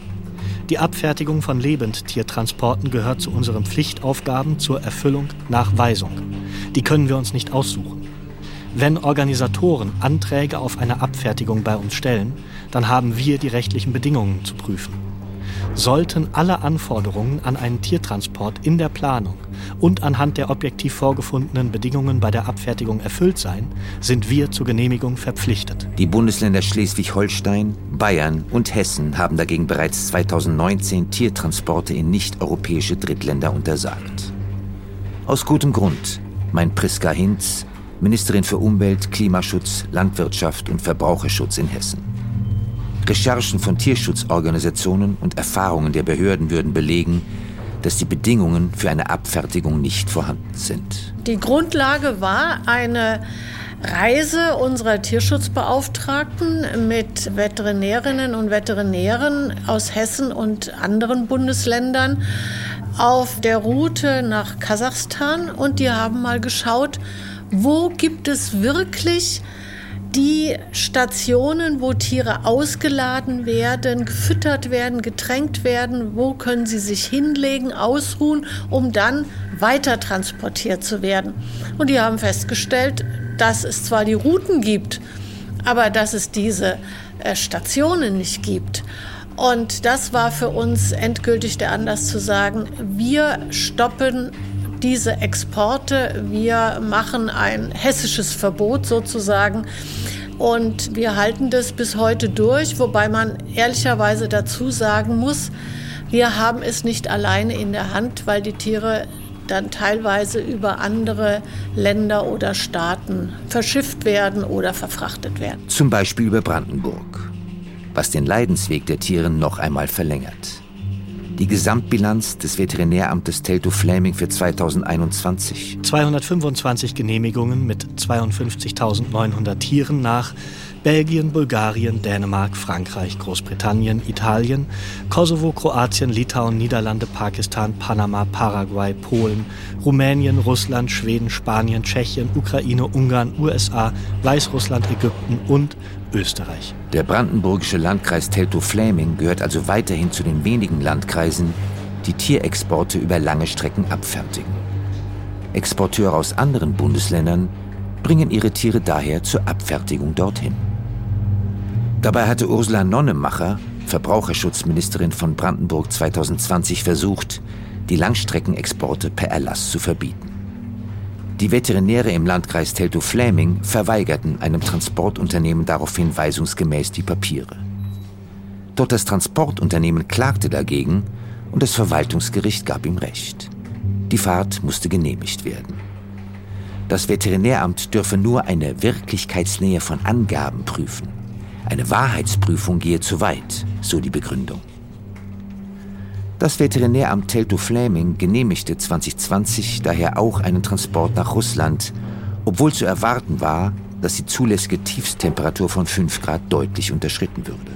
Die Abfertigung von Lebendtiertransporten gehört zu unseren Pflichtaufgaben zur Erfüllung nach Weisung. Die können wir uns nicht aussuchen. Wenn Organisatoren Anträge auf eine Abfertigung bei uns stellen, dann haben wir die rechtlichen Bedingungen zu prüfen. Sollten alle Anforderungen an einen Tiertransport in der Planung und anhand der objektiv vorgefundenen Bedingungen bei der Abfertigung erfüllt sein, sind wir zur Genehmigung verpflichtet. Die Bundesländer Schleswig-Holstein, Bayern und Hessen haben dagegen bereits 2019 Tiertransporte in nicht-europäische Drittländer untersagt. Aus gutem Grund, meint Priska Hinz, Ministerin für Umwelt, Klimaschutz, Landwirtschaft und Verbraucherschutz in Hessen. Recherchen von Tierschutzorganisationen und Erfahrungen der Behörden würden belegen, dass die Bedingungen für eine Abfertigung nicht vorhanden sind. Die Grundlage war eine Reise unserer Tierschutzbeauftragten mit Veterinärinnen und Veterinären aus Hessen und anderen Bundesländern auf der Route nach Kasachstan und die haben mal geschaut, wo gibt es wirklich die Stationen, wo Tiere ausgeladen werden, gefüttert werden, getränkt werden, wo können sie sich hinlegen, ausruhen, um dann weiter transportiert zu werden. Und die haben festgestellt, dass es zwar die Routen gibt, aber dass es diese äh, Stationen nicht gibt. Und das war für uns endgültig der Anlass zu sagen, wir stoppen diese Exporte, wir machen ein hessisches Verbot sozusagen. Und wir halten das bis heute durch, wobei man ehrlicherweise dazu sagen muss, wir haben es nicht alleine in der Hand, weil die Tiere dann teilweise über andere Länder oder Staaten verschifft werden oder verfrachtet werden. Zum Beispiel über Brandenburg, was den Leidensweg der Tiere noch einmal verlängert. Die Gesamtbilanz des Veterinäramtes Teltow-Fläming für 2021. 225 Genehmigungen mit 52.900 Tieren nach Belgien, Bulgarien, Dänemark, Frankreich, Großbritannien, Italien, Kosovo, Kroatien, Litauen, Niederlande, Pakistan, Panama, Paraguay, Polen, Rumänien, Russland, Schweden, Spanien, Tschechien, Ukraine, Ungarn, USA, Weißrussland, Ägypten und Österreich. Der brandenburgische Landkreis Teltow-Fläming gehört also weiterhin zu den wenigen Landkreisen, die Tierexporte über lange Strecken abfertigen. Exporteure aus anderen Bundesländern bringen ihre Tiere daher zur Abfertigung dorthin. Dabei hatte Ursula Nonnemacher, Verbraucherschutzministerin von Brandenburg 2020, versucht, die Langstreckenexporte per Erlass zu verbieten. Die Veterinäre im Landkreis Teltow-Fläming verweigerten einem Transportunternehmen daraufhin weisungsgemäß die Papiere. Doch das Transportunternehmen klagte dagegen und das Verwaltungsgericht gab ihm Recht. Die Fahrt musste genehmigt werden. Das Veterinäramt dürfe nur eine Wirklichkeitsnähe von Angaben prüfen. Eine Wahrheitsprüfung gehe zu weit, so die Begründung. Das Veterinäramt Teltow-Fläming genehmigte 2020 daher auch einen Transport nach Russland, obwohl zu erwarten war, dass die zulässige Tiefstemperatur von 5 Grad deutlich unterschritten würde.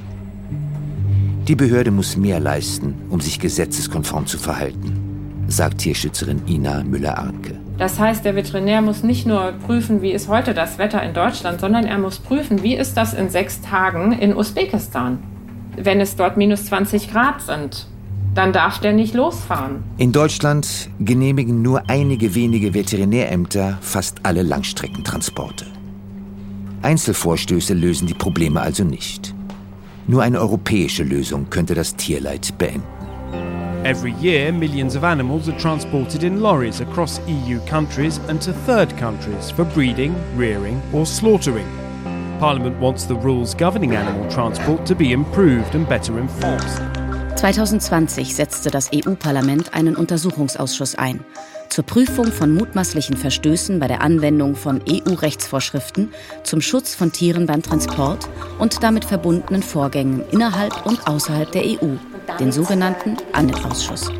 Die Behörde muss mehr leisten, um sich gesetzeskonform zu verhalten, sagt Tierschützerin Ina Müller-Arnke. Das heißt, der Veterinär muss nicht nur prüfen, wie ist heute das Wetter in Deutschland, sondern er muss prüfen, wie ist das in sechs Tagen in Usbekistan, wenn es dort minus 20 Grad sind. Dann darf der nicht losfahren. In Deutschland genehmigen nur einige wenige Veterinärämter fast alle Langstreckentransporte. Einzelvorstöße lösen die Probleme also nicht. Nur eine europäische Lösung könnte das Tierleid beenden. Every year, millions of animals are transported in lorries across EU countries and to third countries for breeding, rearing, or slaughtering. Parliament wants the rules governing animal transport to be improved and better enforced. 2020 setzte das EU-Parlament einen Untersuchungsausschuss ein zur Prüfung von mutmaßlichen Verstößen bei der Anwendung von EU-Rechtsvorschriften zum Schutz von Tieren beim Transport und damit verbundenen Vorgängen innerhalb und außerhalb der EU den sogenannten ANET-Ausschuss.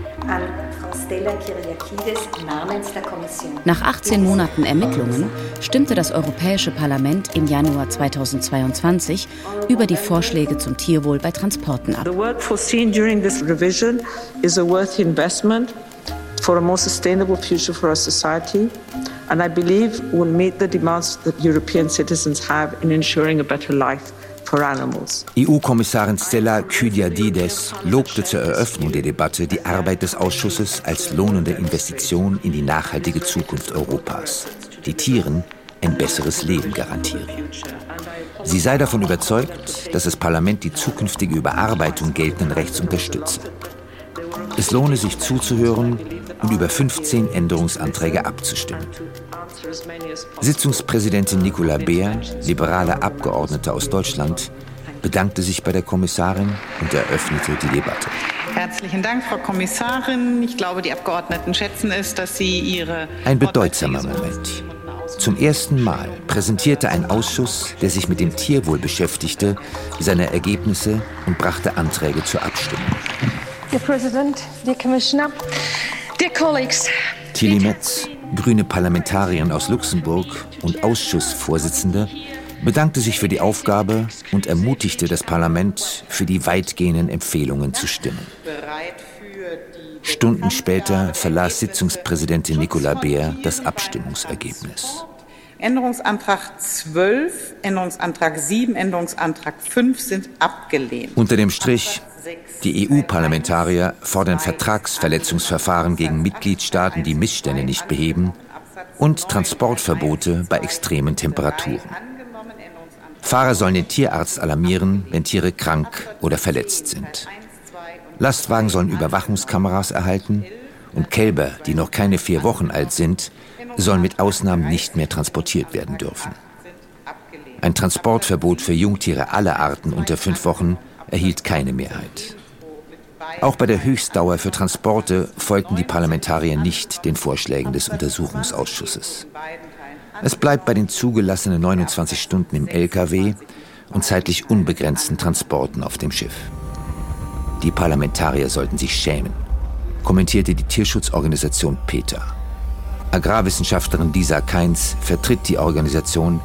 Nach 18 Monaten Ermittlungen stimmte das Europäische Parlament im Januar 2022 über die Vorschläge zum Tierwohl bei Transporten ab. The work foreseen during this revision is a worthy investment for a more sustainable future for our society and I believe will meet the demands that European citizens have in ensuring a better life EU-Kommissarin Stella Kyriakides lobte zur Eröffnung der Debatte die Arbeit des Ausschusses als lohnende Investition in die nachhaltige Zukunft Europas, die Tieren ein besseres Leben garantieren. Sie sei davon überzeugt, dass das Parlament die zukünftige Überarbeitung geltenden Rechts unterstütze. Es lohne sich zuzuhören und über 15 Änderungsanträge abzustimmen. Sitzungspräsidentin Nicola Beer, liberale Abgeordnete aus Deutschland, bedankte sich bei der Kommissarin und eröffnete die Debatte. Herzlichen Dank, Frau Kommissarin. Ich glaube, die Abgeordneten schätzen es, dass Sie Ihre. Ein bedeutsamer Moment. Zum ersten Mal präsentierte ein Ausschuss, der sich mit dem Tierwohl beschäftigte, seine Ergebnisse und brachte Anträge zur Abstimmung. Dear President, dear Commissioner, dear colleagues. Tilly Metz, grüne Parlamentarierin aus Luxemburg und Ausschussvorsitzende, bedankte sich für die Aufgabe und ermutigte das Parlament, für die weitgehenden Empfehlungen zu stimmen. Stunden später verlas Sitzungspräsidentin Nicola Beer das Abstimmungsergebnis. Änderungsantrag 12, Änderungsantrag 7, Änderungsantrag 5 sind abgelehnt. Unter dem Strich, die EU-Parlamentarier fordern Vertragsverletzungsverfahren gegen Mitgliedstaaten, die Missstände nicht beheben, und Transportverbote bei extremen Temperaturen. Fahrer sollen den Tierarzt alarmieren, wenn Tiere krank oder verletzt sind. Lastwagen sollen Überwachungskameras erhalten und Kälber, die noch keine vier Wochen alt sind, sollen mit Ausnahmen nicht mehr transportiert werden dürfen. Ein Transportverbot für Jungtiere aller Arten unter fünf Wochen erhielt keine Mehrheit. Auch bei der Höchstdauer für Transporte folgten die Parlamentarier nicht den Vorschlägen des Untersuchungsausschusses. Es bleibt bei den zugelassenen 29 Stunden im Lkw und zeitlich unbegrenzten Transporten auf dem Schiff. Die Parlamentarier sollten sich schämen, kommentierte die Tierschutzorganisation PETA. Agrarwissenschaftlerin Lisa Keins vertritt die Organisation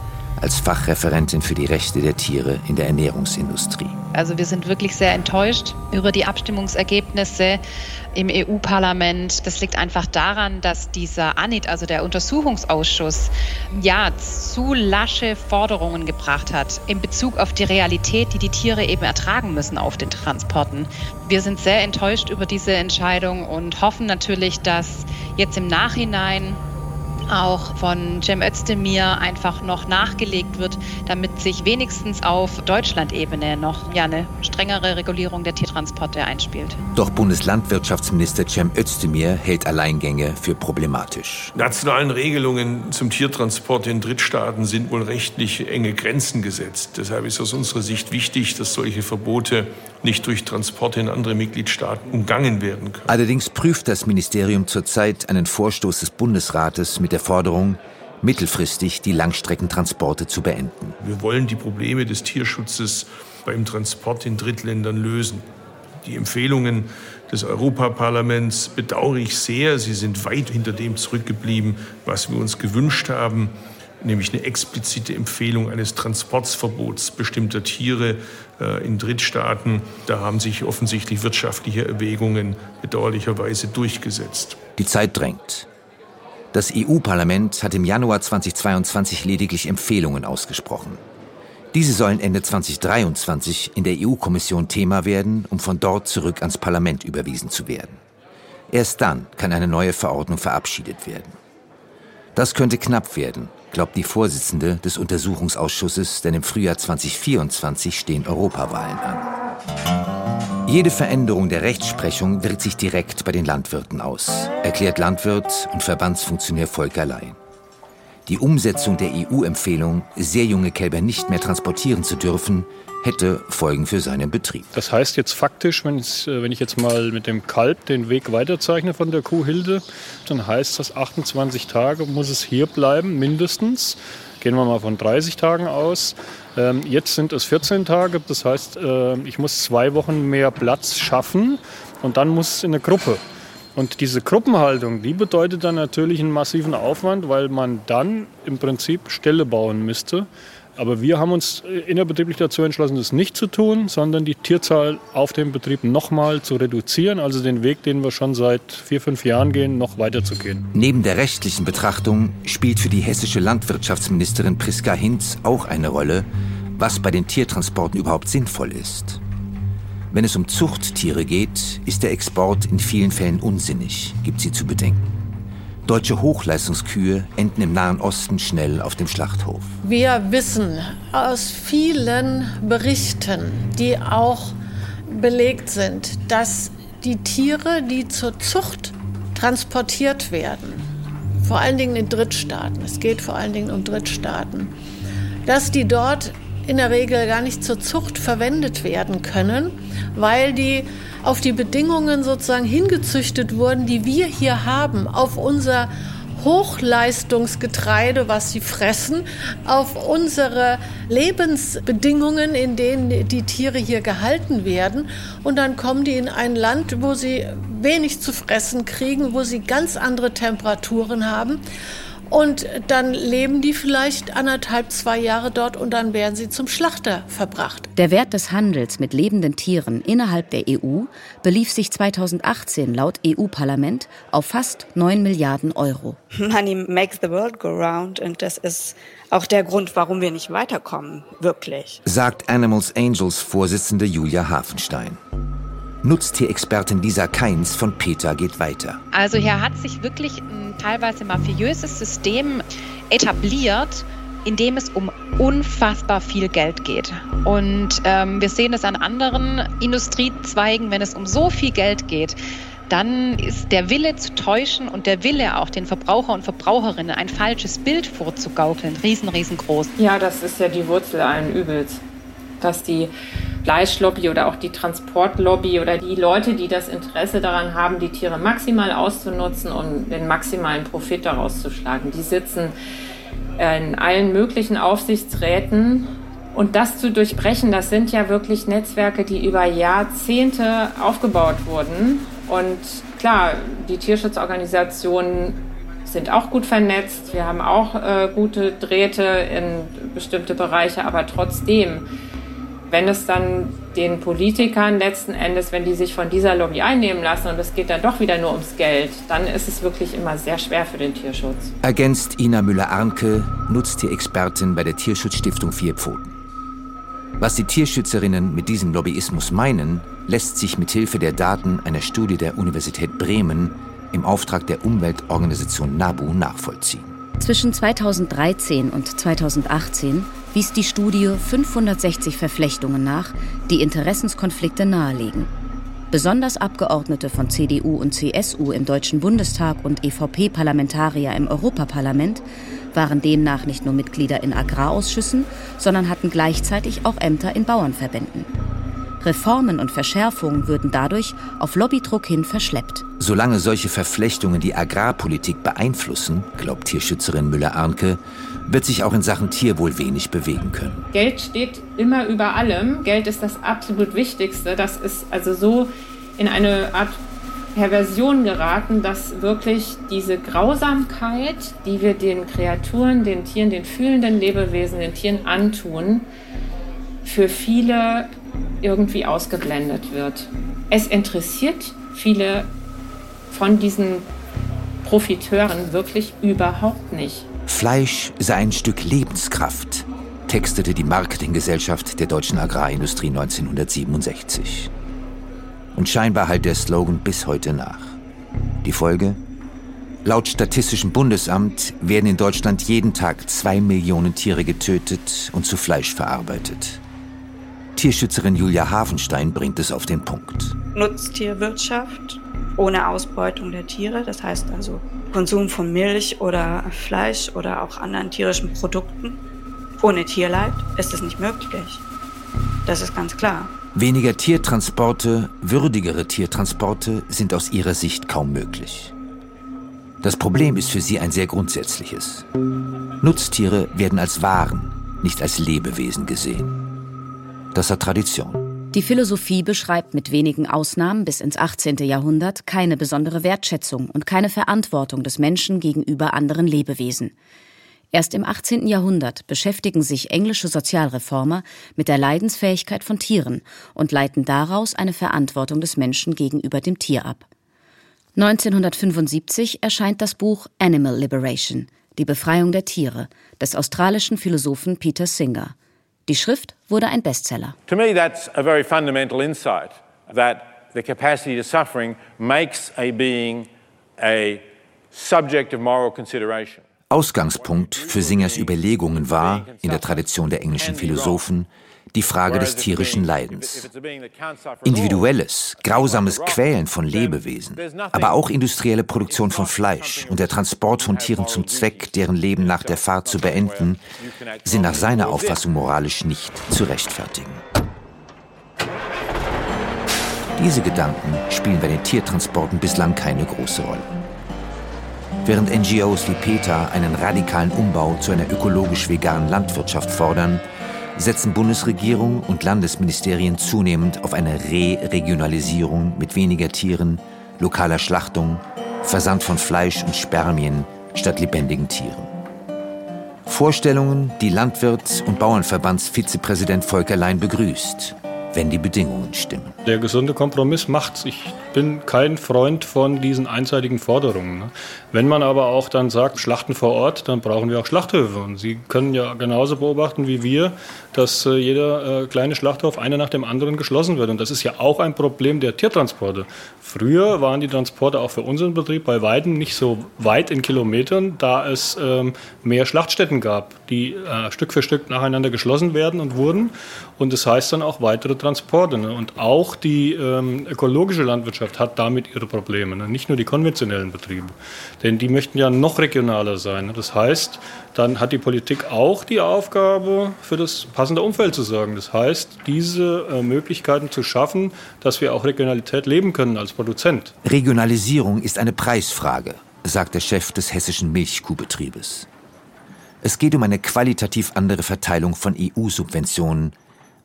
als Fachreferentin für die Rechte der Tiere in der Ernährungsindustrie. Also wir sind wirklich sehr enttäuscht über die Abstimmungsergebnisse im EU-Parlament. Das liegt einfach daran, dass dieser ANIT, also der Untersuchungsausschuss, ja, zu lasche Forderungen gebracht hat in Bezug auf die Realität, die die Tiere eben ertragen müssen auf den Transporten. Wir sind sehr enttäuscht über diese Entscheidung und hoffen natürlich, dass jetzt im Nachhinein auch von Cem Özdemir einfach noch nachgelegt wird, damit sich wenigstens auf Deutschlandebene noch ja, eine strengere Regulierung der Tiertransporte einspielt. Doch Bundeslandwirtschaftsminister Cem Özdemir hält Alleingänge für problematisch. Nationalen Regelungen zum Tiertransport in Drittstaaten sind wohl rechtlich enge Grenzen gesetzt. Deshalb ist aus unserer Sicht wichtig, dass solche Verbote nicht durch Transporte in andere Mitgliedstaaten umgangen werden können. Allerdings prüft das Ministerium zurzeit einen Vorstoß des Bundesrates mit der Forderung, mittelfristig die Langstreckentransporte zu beenden. Wir wollen die Probleme des Tierschutzes beim Transport in Drittländern lösen. Die Empfehlungen des Europaparlaments bedauere ich sehr. Sie sind weit hinter dem zurückgeblieben, was wir uns gewünscht haben nämlich eine explizite Empfehlung eines Transportsverbots bestimmter Tiere äh, in Drittstaaten. Da haben sich offensichtlich wirtschaftliche Erwägungen bedauerlicherweise durchgesetzt. Die Zeit drängt. Das EU-Parlament hat im Januar 2022 lediglich Empfehlungen ausgesprochen. Diese sollen Ende 2023 in der EU-Kommission Thema werden, um von dort zurück ans Parlament überwiesen zu werden. Erst dann kann eine neue Verordnung verabschiedet werden. Das könnte knapp werden, glaubt die Vorsitzende des Untersuchungsausschusses, denn im Frühjahr 2024 stehen Europawahlen an. Jede Veränderung der Rechtsprechung wirkt sich direkt bei den Landwirten aus, erklärt Landwirt und Verbandsfunktionär Volker Ley. Die Umsetzung der EU-Empfehlung, sehr junge Kälber nicht mehr transportieren zu dürfen, hätte Folgen für seinen Betrieb. Das heißt jetzt faktisch, wenn, äh, ich jetzt mal mit dem Kalb den Weg weiterzeichne von der Kuh Hilde, dann heißt das 28 Tage muss es hier bleiben, mindestens. Gehen wir mal von 30 Tagen aus. Ähm, jetzt sind es 14 Tage, das heißt, äh, ich muss zwei Wochen mehr Platz schaffen und dann muss es in eine Gruppe. Und diese Gruppenhaltung, die bedeutet dann natürlich einen massiven Aufwand, weil man dann im Prinzip Ställe bauen müsste. Aber wir haben uns innerbetrieblich dazu entschlossen, das nicht zu tun, sondern die Tierzahl auf dem Betrieb nochmal zu reduzieren, also den Weg, den wir schon seit vier, fünf Jahren gehen, noch weiter zu gehen. Neben der rechtlichen Betrachtung spielt für die hessische Landwirtschaftsministerin Priska Hinz auch eine Rolle, was bei den Tiertransporten überhaupt sinnvoll ist. Wenn es um Zuchttiere geht, ist der Export in vielen Fällen unsinnig, gibt sie zu bedenken. Deutsche Hochleistungskühe enden im Nahen Osten schnell auf dem Schlachthof. Wir wissen aus vielen Berichten, die auch belegt sind, dass die Tiere, die zur Zucht transportiert werden, vor allen Dingen in Drittstaaten, es geht vor allen Dingen um Drittstaaten, dass die dort in der Regel gar nicht zur Zucht verwendet werden können, weil die auf die Bedingungen sozusagen hingezüchtet wurden, die wir hier haben, auf unser Hochleistungsgetreide, was sie fressen, auf unsere Lebensbedingungen, in denen die Tiere hier gehalten werden. Und dann kommen die in ein Land, wo sie wenig zu fressen kriegen, wo sie ganz andere Temperaturen haben. Und dann leben die vielleicht anderthalb, zwei Jahre dort und dann werden sie zum Schlachter verbracht. Der Wert des Handels mit lebenden Tieren innerhalb der EU belief sich 2018 laut EU-Parlament auf fast 9 Milliarden Euro. Money makes the world go round und das ist auch der Grund, warum wir nicht weiterkommen, wirklich. Sagt Animals Angels Vorsitzende Julia Hafenstein. Nutztierexpertin Lisa Keins von PETA geht weiter. Also hier hat sich wirklich ein teilweise mafiöses System etabliert, in dem es um unfassbar viel Geld geht. Und ähm, wir sehen es an anderen Industriezweigen, wenn es um so viel Geld geht, dann ist der Wille zu täuschen und der Wille auch den Verbraucher und Verbraucherinnen ein falsches Bild vorzugaukeln riesen, riesengroß. Ja, das ist ja die Wurzel allen Übels. Dass die Fleischlobby oder auch die Transportlobby oder die Leute, die das Interesse daran haben, die Tiere maximal auszunutzen und den maximalen Profit daraus zu schlagen, die sitzen in allen möglichen Aufsichtsräten. Und das zu durchbrechen, das sind ja wirklich Netzwerke, die über Jahrzehnte aufgebaut wurden. Und klar, die Tierschutzorganisationen sind auch gut vernetzt. Wir haben auch äh, gute Drähte in bestimmte Bereiche, aber trotzdem, wenn es dann den Politikern letzten Endes, wenn die sich von dieser Lobby einnehmen lassen und es geht dann doch wieder nur ums Geld, dann ist es wirklich immer sehr schwer für den Tierschutz. Ergänzt Ina Müller-Arnke, Nutztierexpertin bei der Tierschutzstiftung Vier Pfoten. Was die Tierschützerinnen mit diesem Lobbyismus meinen, lässt sich mit Hilfe der Daten einer Studie der Universität Bremen im Auftrag der Umweltorganisation NABU nachvollziehen. Zwischen 2013 und 2018 wies die Studie 560 Verflechtungen nach, die Interessenskonflikte nahelegen. Besonders Abgeordnete von CDU und CSU im Deutschen Bundestag und EVP-Parlamentarier im Europaparlament waren demnach nicht nur Mitglieder in Agrarausschüssen, sondern hatten gleichzeitig auch Ämter in Bauernverbänden. Reformen und Verschärfungen würden dadurch auf Lobbydruck hin verschleppt. Solange solche Verflechtungen die Agrarpolitik beeinflussen, glaubt Tierschützerin Müller-Arnke, wird sich auch in Sachen Tierwohl wenig bewegen können. Geld steht immer über allem. Geld ist das absolut Wichtigste. Das ist also so in eine Art Perversion geraten, dass wirklich diese Grausamkeit, die wir den Kreaturen, den Tieren, den fühlenden Lebewesen, den Tieren antun, für viele irgendwie ausgeblendet wird. Es interessiert viele von diesen Profiteuren wirklich überhaupt nicht. Fleisch sei ein Stück Lebenskraft, textete die Marketinggesellschaft der deutschen Agrarindustrie 1967. Und scheinbar halt der Slogan bis heute nach. Die Folge? Laut Statistischem Bundesamt werden in Deutschland jeden Tag zwei Millionen Tiere getötet und zu Fleisch verarbeitet. Tierschützerin Julia Hafenstein bringt es auf den Punkt. Nutztierwirtschaft ohne Ausbeutung der Tiere, das heißt also Konsum von Milch oder Fleisch oder auch anderen tierischen Produkten. Ohne Tierleid ist es nicht möglich. Das ist ganz klar. Weniger Tiertransporte, würdigere Tiertransporte sind aus ihrer Sicht kaum möglich. Das Problem ist für sie ein sehr grundsätzliches. Nutztiere werden als Waren, nicht als Lebewesen gesehen. Das hat Tradition. Die Philosophie beschreibt mit wenigen Ausnahmen bis ins 18. Jahrhundert keine besondere Wertschätzung und keine Verantwortung des Menschen gegenüber anderen Lebewesen. Erst im 18. Jahrhundert beschäftigen sich englische Sozialreformer mit der Leidensfähigkeit von Tieren und leiten daraus eine Verantwortung des Menschen gegenüber dem Tier ab. 1975 erscheint das Buch Animal Liberation, die Befreiung der Tiere, des australischen Philosophen Peter Singer. Die Schrift wurde ein Bestseller. To me that's a very fundamental insight that the capacity to suffering makes a being a subject of moral consideration. Ausgangspunkt für Singers Überlegungen war, in der Tradition der englischen Philosophen, die Frage des tierischen Leidens. Individuelles, grausames Quälen von Lebewesen, aber auch industrielle Produktion von Fleisch und der Transport von Tieren zum Zweck, deren Leben nach der Fahrt zu beenden, sind nach seiner Auffassung moralisch nicht zu rechtfertigen. Diese Gedanken spielen bei den Tiertransporten bislang keine große Rolle. Während NGOs wie PETA einen radikalen Umbau zu einer ökologisch veganen Landwirtschaft fordern, setzen Bundesregierung und Landesministerien zunehmend auf eine Re-Regionalisierung mit weniger Tieren, lokaler Schlachtung, Versand von Fleisch und Spermien statt lebendigen Tieren. Vorstellungen, die Landwirts- und Bauernverbandsvizepräsident Volker Lein begrüßt, wenn die Bedingungen stimmen. Der gesunde Kompromiss macht's. Ich bin kein Freund von diesen einseitigen Forderungen. Ne? Wenn man aber auch dann sagt, Schlachten vor Ort, dann brauchen wir auch Schlachthöfe. Und Sie können ja genauso beobachten wie wir, dass äh, jeder äh, kleine Schlachthof einer nach dem anderen geschlossen wird. Und das ist ja auch ein Problem der Tiertransporte. Früher waren die Transporte auch für unseren Betrieb bei Weiden nicht so weit in Kilometern, da es ähm, mehr Schlachtstätten gab, die äh, Stück für Stück nacheinander geschlossen werden und wurden. Und das heißt dann auch weitere Transporte. Ne? Und auch die ähm, ökologische Landwirtschaft hat damit ihre Probleme, ne? nicht nur die konventionellen Betriebe. Denn die möchten ja noch regionaler sein. Ne? Das heißt, dann hat die Politik auch die Aufgabe, für das passende Umfeld zu sorgen. Das heißt, diese äh, Möglichkeiten zu schaffen, dass wir auch Regionalität leben können als Produzent. Regionalisierung ist eine Preisfrage, sagt der Chef des hessischen Milchkuhbetriebes. Es geht um eine qualitativ andere Verteilung von EU-Subventionen,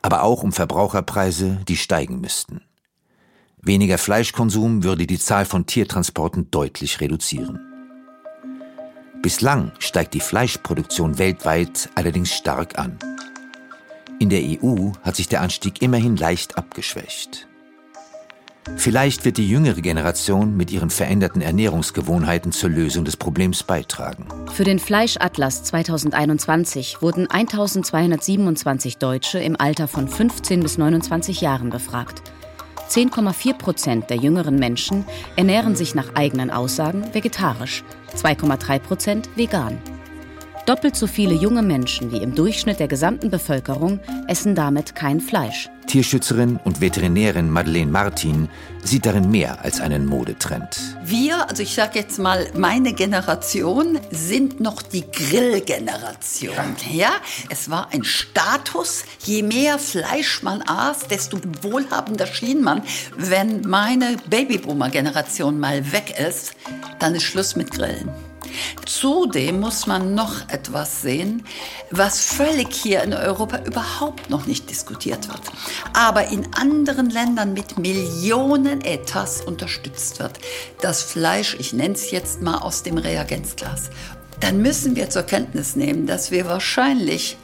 aber auch um Verbraucherpreise, die steigen müssten. Weniger Fleischkonsum würde die Zahl von Tiertransporten deutlich reduzieren. Bislang steigt die Fleischproduktion weltweit allerdings stark an. In der EU hat sich der Anstieg immerhin leicht abgeschwächt. Vielleicht wird die jüngere Generation mit ihren veränderten Ernährungsgewohnheiten zur Lösung des Problems beitragen. Für den Fleischatlas 2021 wurden 1227 Deutsche im Alter von 15 bis 29 Jahren befragt. 10,4 Prozent der jüngeren Menschen ernähren sich nach eigenen Aussagen vegetarisch, 2,3 Prozent vegan. Doppelt so viele junge Menschen wie im Durchschnitt der gesamten Bevölkerung essen damit kein Fleisch. Tierschützerin und Veterinärin Madeleine Martin sieht darin mehr als einen Modetrend. Wir, also ich sage jetzt mal, meine Generation sind noch die Grillgeneration. Ja, es war ein Status. Je mehr Fleisch man aß, desto wohlhabender schien man. Wenn meine Babyboomer-Generation mal weg ist, dann ist Schluss mit Grillen. Zudem muss man noch etwas sehen, was völlig hier in Europa überhaupt noch nicht diskutiert wird, aber in anderen Ländern mit Millionen Etats unterstützt wird. Das Fleisch, ich nenne es jetzt mal aus dem Reagenzglas. Dann müssen wir zur Kenntnis nehmen, dass wir wahrscheinlich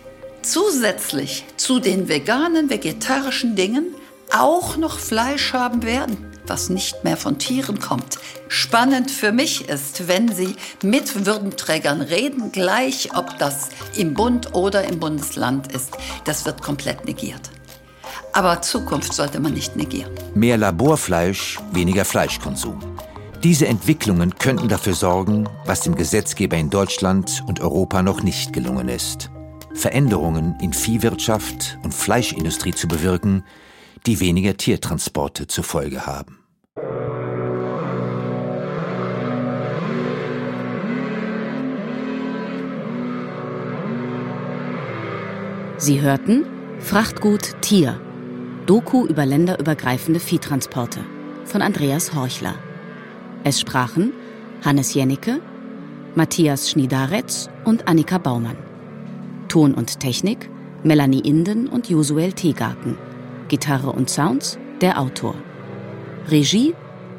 zusätzlich zu den veganen, vegetarischen Dingen auch noch Fleisch haben werden was nicht mehr von Tieren kommt. Spannend für mich ist, wenn Sie mit Würdenträgern reden, gleich ob das im Bund oder im Bundesland ist, das wird komplett negiert. Aber Zukunft sollte man nicht negieren. Mehr Laborfleisch, weniger Fleischkonsum. Diese Entwicklungen könnten dafür sorgen, was dem Gesetzgeber in Deutschland und Europa noch nicht gelungen ist. Veränderungen in Viehwirtschaft und Fleischindustrie zu bewirken, die weniger Tiertransporte zur Folge haben. Sie hörten Frachtgut Tier. Doku über länderübergreifende Viehtransporte von Andreas Horchler. Es sprachen Hannes Jennecke, Matthias Schnidaretz und Annika Baumann. Ton und Technik Melanie Inden und Josuel Teegarten. Gitarre und Sounds der Autor. Regie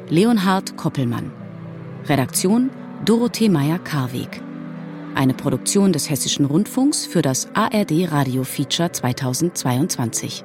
Leonhard Koppelmann. Redaktion Dorothee Meyer-Karweg. Eine Produktion des Hessischen Rundfunks für das ARD Radio Feature 2022.